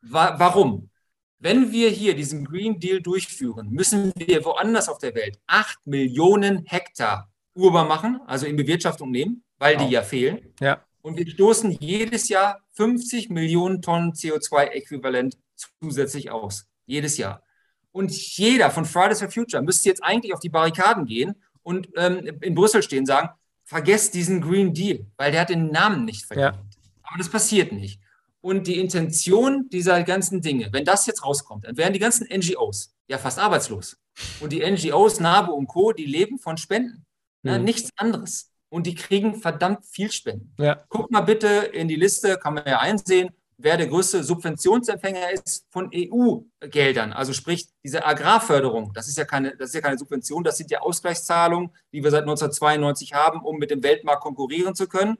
Wa warum? Wenn wir hier diesen Green Deal durchführen, müssen wir woanders auf der Welt acht Millionen Hektar urbar machen, also in Bewirtschaftung nehmen, weil wow. die ja fehlen. Ja. Und wir stoßen jedes Jahr 50 Millionen Tonnen CO2-Äquivalent zusätzlich aus. Jedes Jahr. Und jeder von Fridays for Future müsste jetzt eigentlich auf die Barrikaden gehen und ähm, in Brüssel stehen und sagen, vergesst diesen Green Deal, weil der hat den Namen nicht verdient. Ja. Aber das passiert nicht. Und die Intention dieser ganzen Dinge, wenn das jetzt rauskommt, dann wären die ganzen NGOs ja fast arbeitslos. Und die NGOs, NABU und Co., die leben von Spenden. Mhm. Ja, nichts anderes und die kriegen verdammt viel Spenden. Ja. Guck mal bitte in die Liste, kann man ja einsehen, wer der größte Subventionsempfänger ist von EU-Geldern. Also sprich, diese Agrarförderung, das ist, ja keine, das ist ja keine Subvention, das sind ja Ausgleichszahlungen, die wir seit 1992 haben, um mit dem Weltmarkt konkurrieren zu können.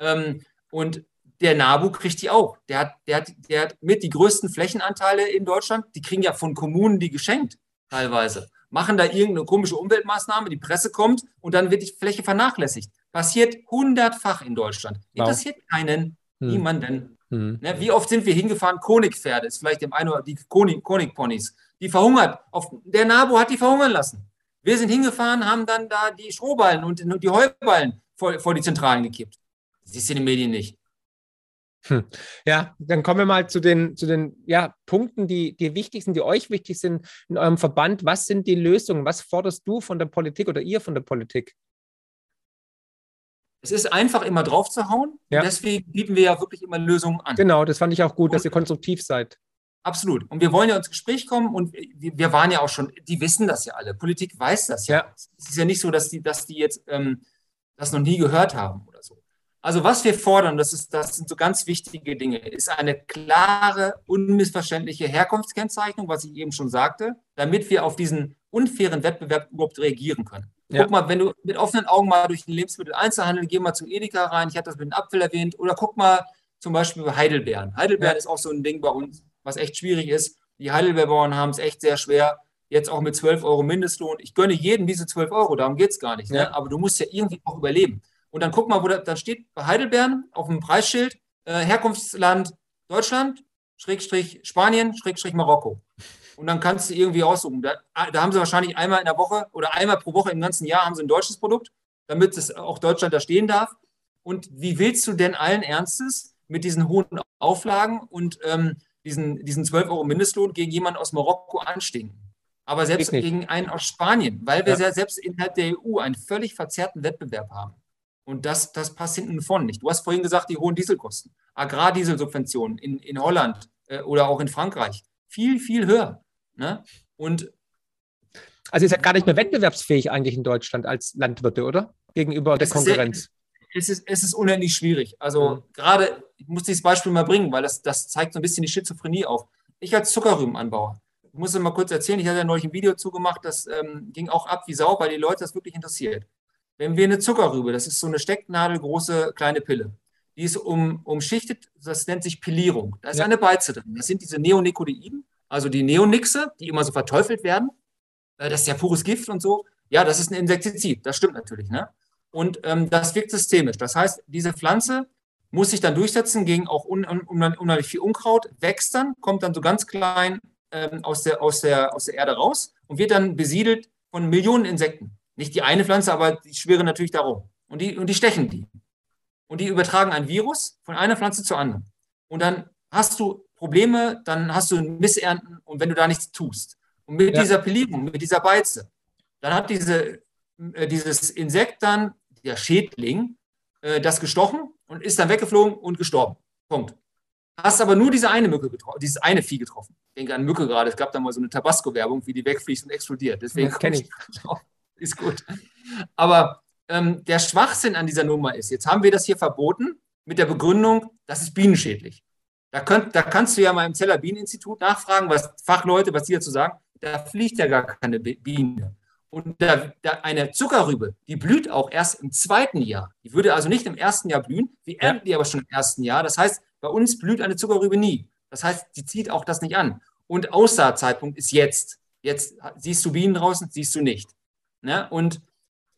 Ähm, und der NABU kriegt die auch. Der hat, der, hat, der hat mit die größten Flächenanteile in Deutschland. Die kriegen ja von Kommunen die geschenkt, teilweise. Machen da irgendeine komische Umweltmaßnahme, die Presse kommt und dann wird die Fläche vernachlässigt. Passiert hundertfach in Deutschland. Interessiert wow. keinen, hm. niemanden. Hm. Ne, wie oft sind wir hingefahren? Konigpferde ist vielleicht dem einen oder die Konigponys. Die verhungert. Auf, der NABU hat die verhungern lassen. Wir sind hingefahren, haben dann da die Strohballen und die Heuballen vor, vor die Zentralen gekippt. Siehst du in den Medien nicht. Hm. Ja, dann kommen wir mal zu den, zu den ja, Punkten, die, die wichtig sind, die euch wichtig sind in eurem Verband. Was sind die Lösungen? Was forderst du von der Politik oder ihr von der Politik? Es ist einfach immer drauf zu hauen. Ja. Deswegen bieten wir ja wirklich immer Lösungen an. Genau, das fand ich auch gut, und, dass ihr konstruktiv seid. Absolut. Und wir wollen ja ins Gespräch kommen und wir waren ja auch schon, die wissen das ja alle. Politik weiß das ja. ja. Es ist ja nicht so, dass die, dass die jetzt ähm, das noch nie gehört haben oder so. Also was wir fordern, das, ist, das sind so ganz wichtige Dinge, ist eine klare, unmissverständliche Herkunftskennzeichnung, was ich eben schon sagte, damit wir auf diesen unfairen Wettbewerb überhaupt reagieren können. Ja. Guck mal, wenn du mit offenen Augen mal durch den Lebensmitteleinzelhandel, geh mal zum Edeka rein, ich hatte das mit dem Apfel erwähnt, oder guck mal zum Beispiel bei Heidelbeeren. Heidelbeeren ja. ist auch so ein Ding bei uns, was echt schwierig ist. Die Heidelbeerbauern haben es echt sehr schwer, jetzt auch mit 12 Euro Mindestlohn. Ich gönne jedem diese 12 Euro, darum geht es gar nicht. Ne? Ja. Ne? Aber du musst ja irgendwie auch überleben. Und dann guck mal, wo da, da steht bei Heidelbeeren auf dem Preisschild äh, Herkunftsland Deutschland, Schrägstrich Spanien, Schrägstrich Marokko. Und dann kannst du irgendwie aussuchen. Da, da, haben sie wahrscheinlich einmal in der Woche oder einmal pro Woche im ganzen Jahr haben sie ein deutsches Produkt, damit es auch Deutschland da stehen darf. Und wie willst du denn allen Ernstes mit diesen hohen Auflagen und ähm, diesen, diesen 12 Euro Mindestlohn gegen jemanden aus Marokko anstehen? Aber selbst gegen einen aus Spanien, weil wir ja. selbst innerhalb der EU einen völlig verzerrten Wettbewerb haben. Und das, das passt hinten von nicht. Du hast vorhin gesagt, die hohen Dieselkosten. Agrardieselsubventionen in, in Holland äh, oder auch in Frankreich. Viel, viel höher. Ne? Und also ihr seid gar nicht mehr wettbewerbsfähig eigentlich in Deutschland als Landwirte, oder? Gegenüber der Konkurrenz. Es, ist, es ist unendlich schwierig. Also mhm. gerade, ich muss dieses Beispiel mal bringen, weil das, das zeigt so ein bisschen die Schizophrenie auf. Ich als Zuckerrübenanbauer, ich muss es mal kurz erzählen, ich hatte ja neulich ein Video zugemacht, das ähm, ging auch ab wie Sau, weil die Leute das wirklich interessiert. Wenn wir eine Zuckerrübe, das ist so eine stecknadelgroße kleine Pille, die ist um, umschichtet, das nennt sich Pilierung. Da ist ja. eine Beize drin. Das sind diese Neonicotinoiden, also die Neonixe, die immer so verteufelt werden. Äh, das ist ja pures Gift und so. Ja, das ist ein Insektizid, das stimmt natürlich. Ne? Und ähm, das wirkt systemisch. Das heißt, diese Pflanze muss sich dann durchsetzen gegen auch un, un, unheimlich viel Unkraut, wächst dann, kommt dann so ganz klein ähm, aus, der, aus, der, aus der Erde raus und wird dann besiedelt von Millionen Insekten. Nicht die eine Pflanze, aber die schwirren natürlich darum. Und die, und die stechen die. Und die übertragen ein Virus von einer Pflanze zur anderen. Und dann hast du Probleme, dann hast du Missernten und wenn du da nichts tust. Und mit ja. dieser Pelierung, mit dieser Beize, dann hat diese, äh, dieses Insekt dann, der Schädling, äh, das gestochen und ist dann weggeflogen und gestorben. Punkt. Hast aber nur diese eine Mücke getroffen, dieses eine Vieh getroffen. Ich denke an Mücke gerade. Es gab da mal so eine Tabasco-Werbung, wie die wegfliegt und explodiert. Deswegen kenne ich. ist gut. Aber ähm, der Schwachsinn an dieser Nummer ist, jetzt haben wir das hier verboten mit der Begründung, das ist bienenschädlich. Da, könnt, da kannst du ja mal im Zeller Bieneninstitut nachfragen, was Fachleute, was die dazu sagen. Da fliegt ja gar keine Biene. Und da, da eine Zuckerrübe, die blüht auch erst im zweiten Jahr. Die würde also nicht im ersten Jahr blühen. Wir ernten die aber schon im ersten Jahr. Das heißt, bei uns blüht eine Zuckerrübe nie. Das heißt, die zieht auch das nicht an. Und Aussaatzeitpunkt ist jetzt. Jetzt siehst du Bienen draußen, siehst du nicht. Ne? Und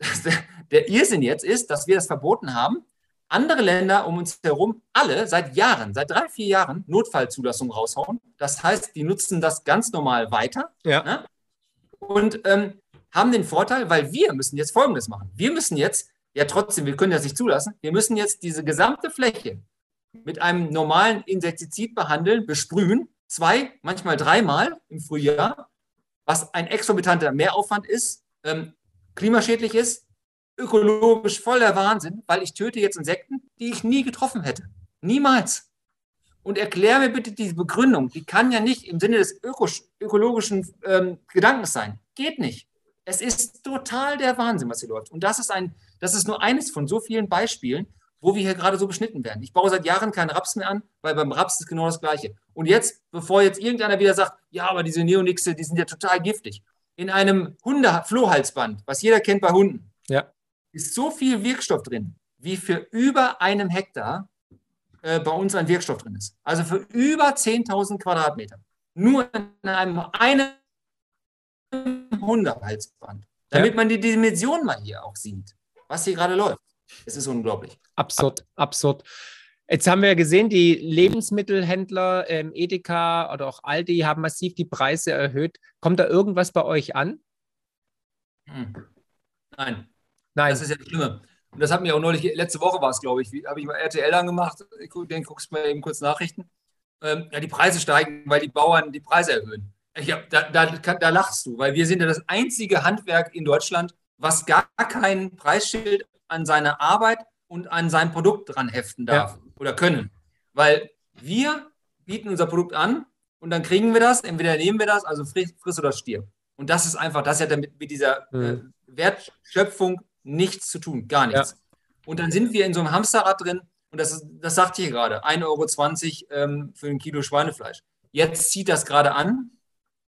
der Irrsinn jetzt ist, dass wir das verboten haben. Andere Länder um uns herum, alle seit Jahren, seit drei, vier Jahren Notfallzulassung raushauen. Das heißt, die nutzen das ganz normal weiter. Ja. Ne? Und ähm, haben den Vorteil, weil wir müssen jetzt Folgendes machen. Wir müssen jetzt, ja trotzdem, wir können das nicht zulassen, wir müssen jetzt diese gesamte Fläche mit einem normalen Insektizid behandeln, besprühen, zwei, manchmal dreimal im Frühjahr, was ein exorbitanter Mehraufwand ist, ähm, klimaschädlich ist, ökologisch voller Wahnsinn, weil ich töte jetzt Insekten, die ich nie getroffen hätte. Niemals. Und erklär mir bitte diese Begründung. Die kann ja nicht im Sinne des ökologischen ähm, Gedankens sein. Geht nicht. Es ist total der Wahnsinn, was hier läuft. Und das ist, ein, das ist nur eines von so vielen Beispielen, wo wir hier gerade so beschnitten werden. Ich baue seit Jahren keinen Raps mehr an, weil beim Raps ist genau das Gleiche. Und jetzt, bevor jetzt irgendeiner wieder sagt, ja, aber diese Neonixe, die sind ja total giftig in einem Hunde-Flohhalsband, was jeder kennt bei Hunden, ja. ist so viel Wirkstoff drin, wie für über einem Hektar äh, bei uns ein Wirkstoff drin ist. Also für über 10.000 Quadratmeter. Nur in einem, einem Hundehalsband. Damit ja. man die Dimension mal hier auch sieht, was hier gerade läuft. Es ist unglaublich. Absurd, absurd. Jetzt haben wir ja gesehen, die Lebensmittelhändler, ähm, Edeka oder auch Aldi haben massiv die Preise erhöht. Kommt da irgendwas bei euch an? Hm. Nein. Nein. Das ist ja das Schlimme. Und das hat mir auch neulich, letzte Woche war es, glaube ich, habe ich mal RTL angemacht, den guckst du mal eben kurz Nachrichten. Ähm, ja, die Preise steigen, weil die Bauern die Preise erhöhen. Hab, da, da, da, lachst du, weil wir sind ja das einzige Handwerk in Deutschland, was gar kein Preisschild an seine Arbeit und an sein Produkt dran heften darf ja. Oder können. Weil wir bieten unser Produkt an und dann kriegen wir das, entweder nehmen wir das, also friss, friss oder stirb. Und das ist einfach, das hat ja mit, dieser mhm. äh, Wertschöpfung nichts zu tun, gar nichts. Ja. Und dann sind wir in so einem Hamsterrad drin und das, das sagt ihr gerade, 1,20 Euro ähm, für ein Kilo Schweinefleisch. Jetzt zieht das gerade an,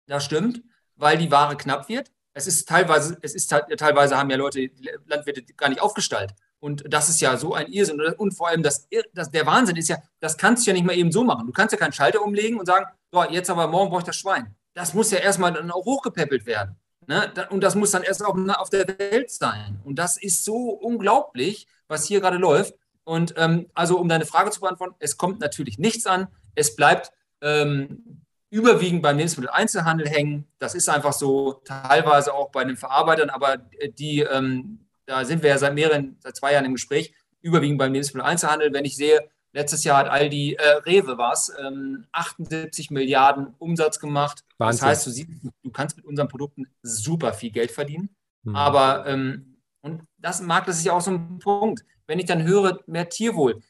das stimmt, weil die Ware knapp wird. Es ist teilweise, es ist teilweise haben ja Leute, Landwirte gar nicht aufgestaltet. Und das ist ja so ein Irrsinn. Und vor allem das, das, der Wahnsinn ist ja, das kannst du ja nicht mal eben so machen. Du kannst ja keinen Schalter umlegen und sagen, so, jetzt aber morgen brauche ich das Schwein. Das muss ja erstmal dann auch hochgepäppelt werden. Ne? Und das muss dann erst auf, auf der Welt sein. Und das ist so unglaublich, was hier gerade läuft. Und ähm, also, um deine Frage zu beantworten, es kommt natürlich nichts an. Es bleibt ähm, überwiegend beim Lebensmitteleinzelhandel hängen. Das ist einfach so, teilweise auch bei den Verarbeitern, aber die, ähm, da sind wir ja seit mehreren, seit zwei Jahren im Gespräch, überwiegend beim Lebensmitteleinzelhandel. Wenn ich sehe, letztes Jahr hat Aldi, äh, Rewe war es, ähm, 78 Milliarden Umsatz gemacht. Wahnsinn. Das heißt, du, siehst, du kannst mit unseren Produkten super viel Geld verdienen. Mhm. Aber, ähm, und das mag, das ist ja auch so ein Punkt. Wenn ich dann höre, mehr Tierwohl,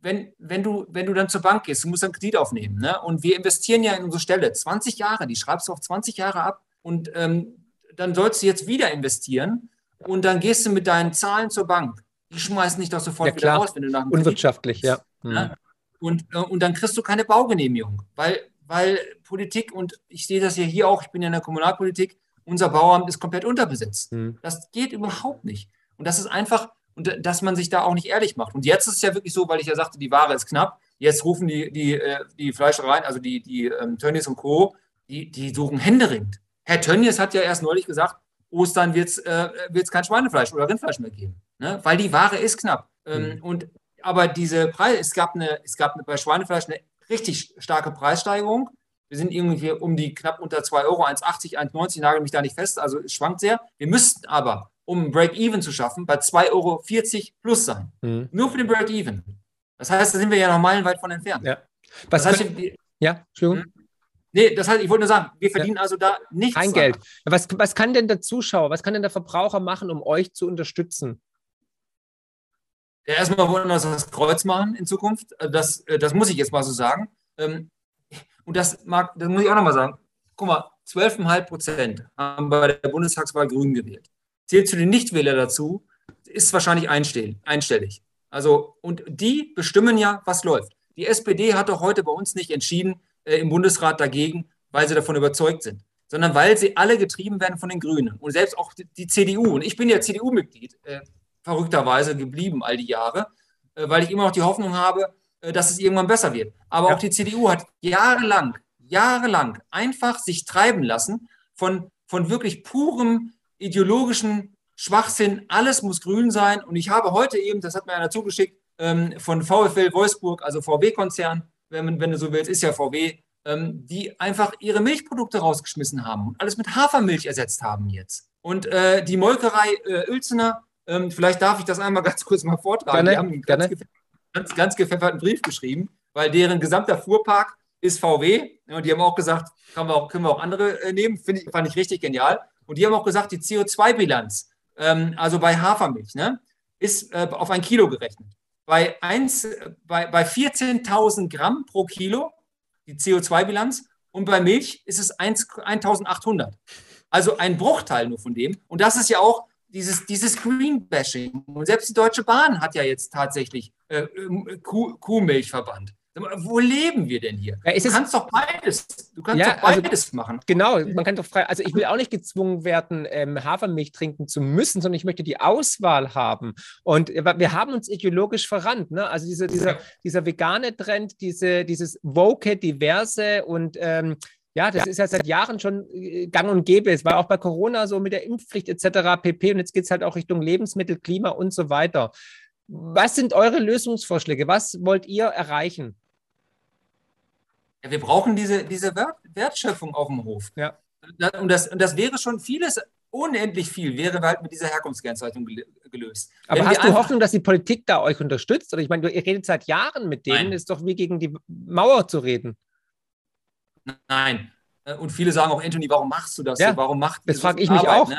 wenn, wenn, du, wenn du dann zur Bank gehst, du musst dann Kredit aufnehmen. Ne? Und wir investieren ja in unsere Stelle 20 Jahre, die schreibst du auf 20 Jahre ab und ähm, dann sollst du jetzt wieder investieren und dann gehst du mit deinen Zahlen zur Bank. Die schmeißen dich doch sofort ja, wieder raus, wenn du nach dem Unwirtschaftlich, ja. Ne? Und, äh, und dann kriegst du keine Baugenehmigung, weil, weil Politik, und ich sehe das ja hier auch, ich bin ja in der Kommunalpolitik, unser Bauamt ist komplett unterbesetzt. Mhm. Das geht überhaupt nicht. Und das ist einfach, und dass man sich da auch nicht ehrlich macht. Und jetzt ist es ja wirklich so, weil ich ja sagte, die Ware ist knapp. Jetzt rufen die, die, äh, die Fleischereien, also die, die ähm, Tönnies und Co., die, die suchen händeringend. Herr Tönnies hat ja erst neulich gesagt, Ostern wird es äh, kein Schweinefleisch oder Rindfleisch mehr geben, ne? weil die Ware ist knapp. Ähm, mhm. und, aber diese Preise, es gab, eine, es gab bei Schweinefleisch eine richtig starke Preissteigerung. Wir sind irgendwie um die knapp unter 2 Euro, 1,80, 1,90, nagel mich da nicht fest, also es schwankt sehr. Wir müssten aber, um ein Break-Even zu schaffen, bei 2,40 Euro plus sein. Mhm. Nur für den Break-Even. Das heißt, da sind wir ja noch meilenweit von entfernt. Ja. Was das heißt, wir, ja, Entschuldigung. Nee, das heißt, ich wollte nur sagen, wir verdienen ja. also da nichts. Kein Geld. Was, was kann denn der Zuschauer, was kann denn der Verbraucher machen, um euch zu unterstützen? Ja, erstmal wollen wir das Kreuz machen in Zukunft. Das, das muss ich jetzt mal so sagen. Ähm, und das mag, das muss ich auch nochmal sagen. Guck mal, 12,5 Prozent haben bei der Bundestagswahl Grün gewählt. Zählt zu den Nichtwähler dazu, ist wahrscheinlich einstellig. Also, und die bestimmen ja, was läuft. Die SPD hat doch heute bei uns nicht entschieden äh, im Bundesrat dagegen, weil sie davon überzeugt sind, sondern weil sie alle getrieben werden von den Grünen und selbst auch die, die CDU. Und ich bin ja CDU-Mitglied, äh, verrückterweise geblieben all die Jahre, äh, weil ich immer noch die Hoffnung habe, äh, dass es irgendwann besser wird. Aber ja. auch die CDU hat jahrelang, jahrelang einfach sich treiben lassen von, von wirklich purem ideologischen Schwachsinn. Alles muss grün sein. Und ich habe heute eben, das hat mir einer zugeschickt, ähm, von VfL Wolfsburg, also VW-Konzern, wenn, wenn du so willst, ist ja VW, ähm, die einfach ihre Milchprodukte rausgeschmissen haben und alles mit Hafermilch ersetzt haben jetzt. Und äh, die Molkerei äh, Uelzener, ähm, vielleicht darf ich das einmal ganz kurz mal vortragen. Gerne, die haben einen ganz, ganz, ganz gepfefferten Brief geschrieben, weil deren gesamter Fuhrpark ist VW. Und die haben auch gesagt, können wir auch, können wir auch andere äh, nehmen. Finde ich, fand ich richtig genial. Und die haben auch gesagt, die CO2-Bilanz, ähm, also bei Hafermilch, ne, ist äh, auf ein Kilo gerechnet. Bei, bei, bei 14.000 Gramm pro Kilo die CO2-Bilanz und bei Milch ist es 1.800. Also ein Bruchteil nur von dem. Und das ist ja auch dieses, dieses Green-Bashing. Und selbst die Deutsche Bahn hat ja jetzt tatsächlich äh, Kuh, Kuhmilchverband. Wo leben wir denn hier? Ja, du kannst doch beides, du kannst ja, doch also beides also, machen. Genau, man kann doch frei, also ich will auch nicht gezwungen werden, ähm, Hafermilch trinken zu müssen, sondern ich möchte die Auswahl haben. Und wir haben uns ideologisch verrannt. Ne? Also dieser, dieser, dieser vegane Trend, diese, dieses woke, diverse und ähm, Ja, das ist ja seit Jahren schon äh, gang und gäbe. Es war auch bei Corona so mit der Impfpflicht etc. pp. Und jetzt geht es halt auch Richtung Lebensmittel, Klima und so weiter. Was sind eure Lösungsvorschläge? Was wollt ihr erreichen? Ja, wir brauchen diese, diese Wertschöpfung auf dem Hof. Ja. Und, das, und das wäre schon vieles, unendlich viel, wäre halt mit dieser Herkunftskennzeichnung gelöst. Aber Wenn hast du Hoffnung, dass die Politik da euch unterstützt? Oder ich meine, ihr redet seit Jahren mit denen, Nein. ist doch wie gegen die Mauer zu reden. Nein. Und viele sagen auch, Anthony, warum machst du das? Ja, warum macht das frage ich mich auch. Ne?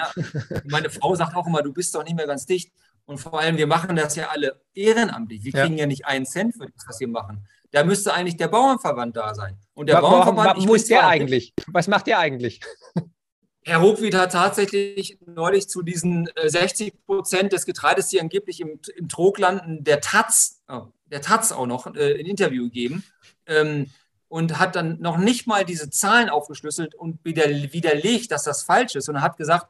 Meine Frau sagt auch immer, du bist doch nicht mehr ganz dicht. Und vor allem, wir machen das ja alle ehrenamtlich. Wir kriegen ja, ja nicht einen Cent für das, was wir machen. Da müsste eigentlich der Bauernverband da sein. Und der warum, Bauernverband. Wo ist der eigentlich? Was macht der eigentlich? Herr Hochwied hat tatsächlich neulich zu diesen 60 äh, Prozent des Getreides, die angeblich im, im Trog landen, der Taz, oh, der Taz auch noch äh, ein Interview gegeben ähm, und hat dann noch nicht mal diese Zahlen aufgeschlüsselt und wieder, widerlegt, dass das falsch ist, sondern hat gesagt,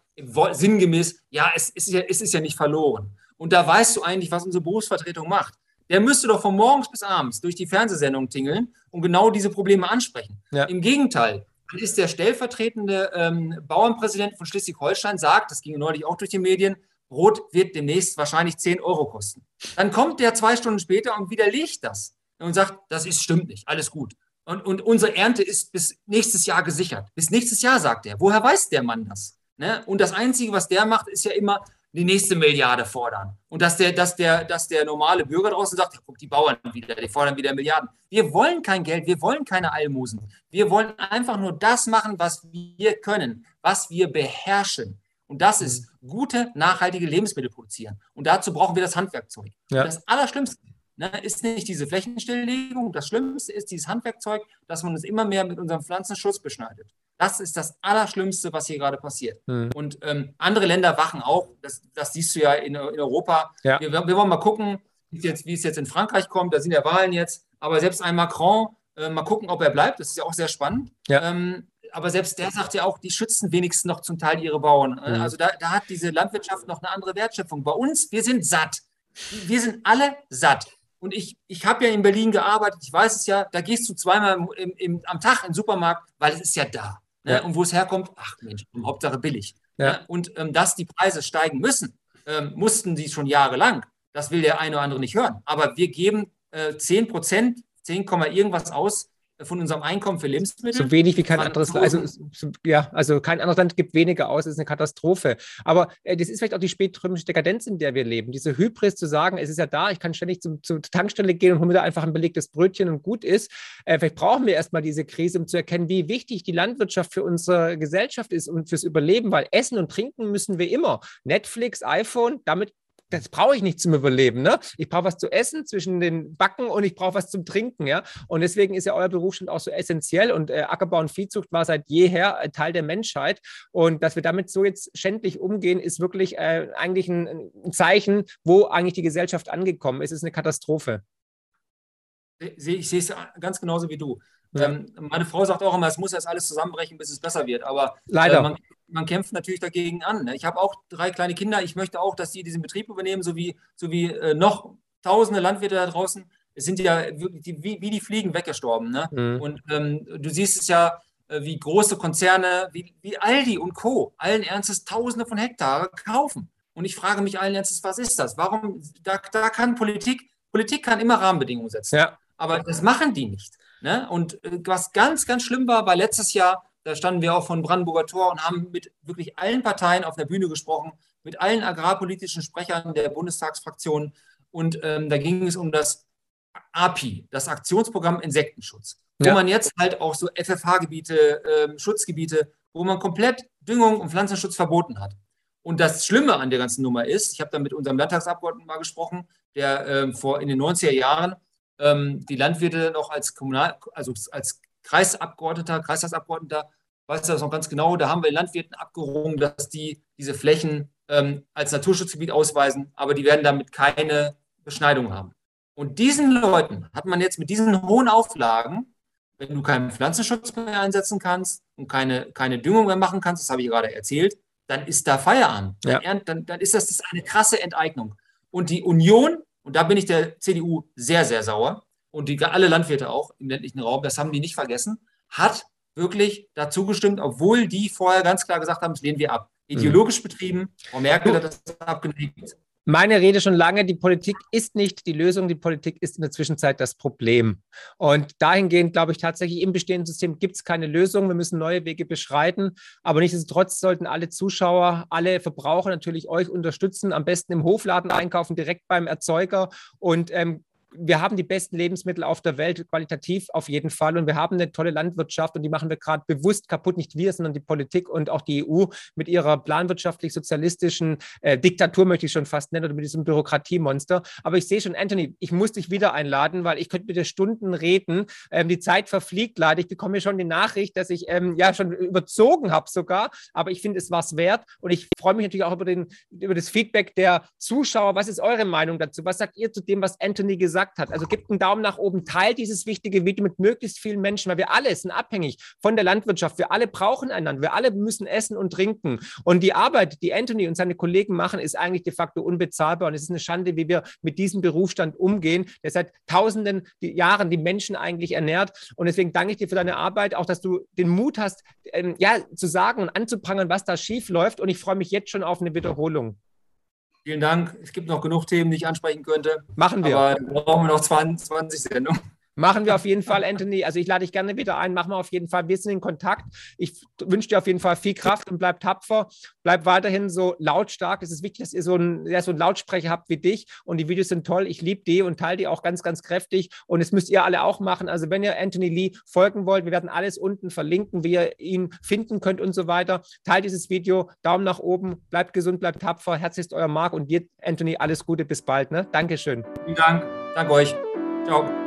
sinngemäß, ja, es ist ja, es ist ja nicht verloren. Und da weißt du eigentlich, was unsere Berufsvertretung macht. Der müsste doch von morgens bis abends durch die Fernsehsendung tingeln und genau diese Probleme ansprechen. Ja. Im Gegenteil, dann ist der stellvertretende ähm, Bauernpräsident von Schleswig-Holstein, sagt, das ging neulich auch durch die Medien, Brot wird demnächst wahrscheinlich 10 Euro kosten. Dann kommt der zwei Stunden später und widerlegt das und sagt, das ist, stimmt nicht, alles gut. Und, und unsere Ernte ist bis nächstes Jahr gesichert. Bis nächstes Jahr, sagt er. Woher weiß der Mann das? Ne? Und das Einzige, was der macht, ist ja immer, die nächste Milliarde fordern. Und dass der, dass der, dass der normale Bürger draußen sagt, ja, guck, die Bauern wieder, die fordern wieder Milliarden. Wir wollen kein Geld, wir wollen keine Almosen. Wir wollen einfach nur das machen, was wir können, was wir beherrschen. Und das ist gute, nachhaltige Lebensmittel produzieren. Und dazu brauchen wir das Handwerkzeug. Ja. Das Allerschlimmste ne, ist nicht diese Flächenstilllegung. Das Schlimmste ist dieses Handwerkzeug, dass man uns immer mehr mit unserem Pflanzenschutz beschneidet. Das ist das Allerschlimmste, was hier gerade passiert. Mhm. Und ähm, andere Länder wachen auch, das, das siehst du ja in, in Europa. Ja. Wir, wir, wollen mal gucken, wie es, jetzt, wie es jetzt in Frankreich kommt. Da sind ja Wahlen jetzt. Aber selbst ein Macron, äh, mal gucken, ob er bleibt. Das ist ja auch sehr spannend. Ja. Ähm, aber selbst der sagt ja auch, die schützen wenigstens noch zum Teil ihre Bauern. Mhm. Also da, da, hat diese Landwirtschaft noch eine andere Wertschöpfung. Bei uns, wir sind satt. Wir sind alle satt. Und ich, ich habe ja in Berlin gearbeitet, ich weiß es ja, da gehst du zweimal im, im, am Tag in den Supermarkt, weil es ist ja da. Ne? Ja. Und wo es herkommt, ach Mensch, Hauptsache billig. Ja. Ne? Und ähm, dass die Preise steigen müssen, ähm, mussten sie schon jahrelang. Das will der eine oder andere nicht hören. Aber wir geben äh, 10 Prozent, 10, irgendwas aus von unserem Einkommen für Lebensmittel. So wenig wie kein anderes Land. Also, ja, also kein anderes Land gibt weniger aus, das ist eine Katastrophe. Aber äh, das ist vielleicht auch die spätrömische Dekadenz, in der wir leben. Diese Hybris zu sagen, es ist ja da, ich kann ständig zum, zur Tankstelle gehen und hole mir da einfach ein belegtes Brötchen und gut ist. Äh, vielleicht brauchen wir erstmal diese Krise, um zu erkennen, wie wichtig die Landwirtschaft für unsere Gesellschaft ist und fürs Überleben, weil Essen und Trinken müssen wir immer. Netflix, iPhone, damit das brauche ich nicht zum Überleben. Ne? Ich brauche was zu essen zwischen den Backen und ich brauche was zum Trinken. Ja? Und deswegen ist ja euer Beruf schon auch so essentiell. Und äh, Ackerbau und Viehzucht war seit jeher ein Teil der Menschheit. Und dass wir damit so jetzt schändlich umgehen, ist wirklich äh, eigentlich ein, ein, Zeichen, wo eigentlich die Gesellschaft angekommen ist. Es ist eine Katastrophe. Ich sehe es ganz genauso wie du. Ja. Ähm, meine Frau sagt auch immer, es muss erst alles zusammenbrechen, bis es besser wird. Aber Leider. Äh, man, man, kämpft natürlich dagegen an. Ne? Ich habe auch drei kleine Kinder. Ich möchte auch, dass sie diesen Betrieb übernehmen, so wie, so wie äh, noch tausende Landwirte da draußen. Es sind ja die, wie, wie, die Fliegen weggestorben. Ne? Mhm. Und ähm, du siehst es ja, äh, wie große Konzerne wie, wie Aldi und Co. allen Ernstes Tausende von Hektare kaufen. Und ich frage mich allen Ernstes, was ist das? Warum, da, da kann Politik, Politik kann immer Rahmenbedingungen setzen. Ja. Aber das machen die nicht. Ne? Und äh, was ganz, ganz schlimm war, war letztes Jahr, da standen wir auch von Brandenburger Tor und haben mit wirklich allen Parteien auf der Bühne gesprochen, mit allen agrarpolitischen Sprechern der Bundestagsfraktionen. Und ähm, da ging es um das API, das Aktionsprogramm Insektenschutz, wo man jetzt halt auch so FFH-Gebiete, äh, Schutzgebiete, wo man komplett Düngung und Pflanzenschutz verboten hat. Und das Schlimme an der ganzen Nummer ist, ich habe da mit unserem Landtagsabgeordneten mal gesprochen, der äh, vor in den 90er Jahren ähm, die Landwirte noch als Kommunal, also als Kreisabgeordneter, Kreistagsabgeordneter, weiß das noch ganz genau, da haben wir Landwirten abgerungen, dass die diese Flächen ähm, als Naturschutzgebiet ausweisen, aber die werden damit keine Beschneidung haben. Und diesen Leuten hat man jetzt mit diesen hohen Auflagen, wenn du keinen Pflanzenschutz mehr einsetzen kannst und keine, keine Düngung mehr machen kannst, das habe ich gerade erzählt, dann ist da Feierabend. Ja. Dann, dann, dann, ist das, das eine krasse Enteignung. Und die Union und da bin ich der CDU sehr, sehr sauer und die, alle Landwirte auch im ländlichen Raum, das haben die nicht vergessen, hat wirklich dazu gestimmt, obwohl die vorher ganz klar gesagt haben, das lehnen wir ab. Mhm. Ideologisch betrieben. Frau Merkel hat das abgelegt meine Rede schon lange, die Politik ist nicht die Lösung, die Politik ist in der Zwischenzeit das Problem. Und dahingehend glaube ich tatsächlich, im bestehenden System gibt es keine Lösung. Wir müssen neue Wege beschreiten. Aber nichtsdestotrotz sollten alle Zuschauer, alle Verbraucher natürlich euch unterstützen, am besten im Hofladen einkaufen, direkt beim Erzeuger und ähm, wir haben die besten Lebensmittel auf der Welt, qualitativ auf jeden Fall. Und wir haben eine tolle Landwirtschaft und die machen wir gerade bewusst kaputt. Nicht wir, sondern die Politik und auch die EU mit ihrer planwirtschaftlich-sozialistischen äh, Diktatur, möchte ich schon fast nennen, oder mit diesem Bürokratiemonster. Aber ich sehe schon, Anthony, ich muss dich wieder einladen, weil ich könnte mit dir Stunden reden. Ähm, die Zeit verfliegt leider. Ich bekomme schon die Nachricht, dass ich ähm, ja schon überzogen habe sogar. Aber ich finde, es war es wert. Und ich freue mich natürlich auch über, den, über das Feedback der Zuschauer. Was ist eure Meinung dazu? Was sagt ihr zu dem, was Anthony gesagt hat? Gesagt hat. Also gebt einen Daumen nach oben, teilt dieses wichtige Video mit möglichst vielen Menschen, weil wir alle sind abhängig von der Landwirtschaft. Wir alle brauchen einander. Wir alle müssen essen und trinken. Und die Arbeit, die Anthony und seine Kollegen machen, ist eigentlich de facto unbezahlbar. Und es ist eine Schande, wie wir mit diesem Berufsstand umgehen, der seit tausenden Jahren die Menschen eigentlich ernährt. Und deswegen danke ich dir für deine Arbeit, auch dass du den Mut hast, ähm, ja, zu sagen und anzuprangern, was da schief läuft. Und ich freue mich jetzt schon auf eine Wiederholung. Vielen Dank. Es gibt noch genug Themen, die ich ansprechen könnte. Machen wir. Aber dann brauchen wir noch 20, 20 Sendungen. Machen wir auf jeden Fall, Anthony. Also ich lade dich gerne wieder ein. Machen wir auf jeden Fall. Wir sind in Kontakt. Ich wünsche dir auf jeden Fall viel Kraft und bleib tapfer. Bleib weiterhin so lautstark. Es ist wichtig, dass ihr so einen, ja, so einen Lautsprecher habt wie dich. Und die Videos sind toll. Ich liebe die und teile die auch ganz, ganz kräftig. Und das müsst ihr alle auch machen. Also wenn ihr Anthony Lee folgen wollt, wir werden alles unten verlinken, wie ihr ihn finden könnt und so weiter. Teilt dieses Video. Daumen nach oben. Bleibt gesund, bleibt tapfer. Herzlichst euer Marc und dir, Anthony, alles Gute. Bis bald. Ne? Dankeschön. Vielen Dank. Danke euch. Ciao.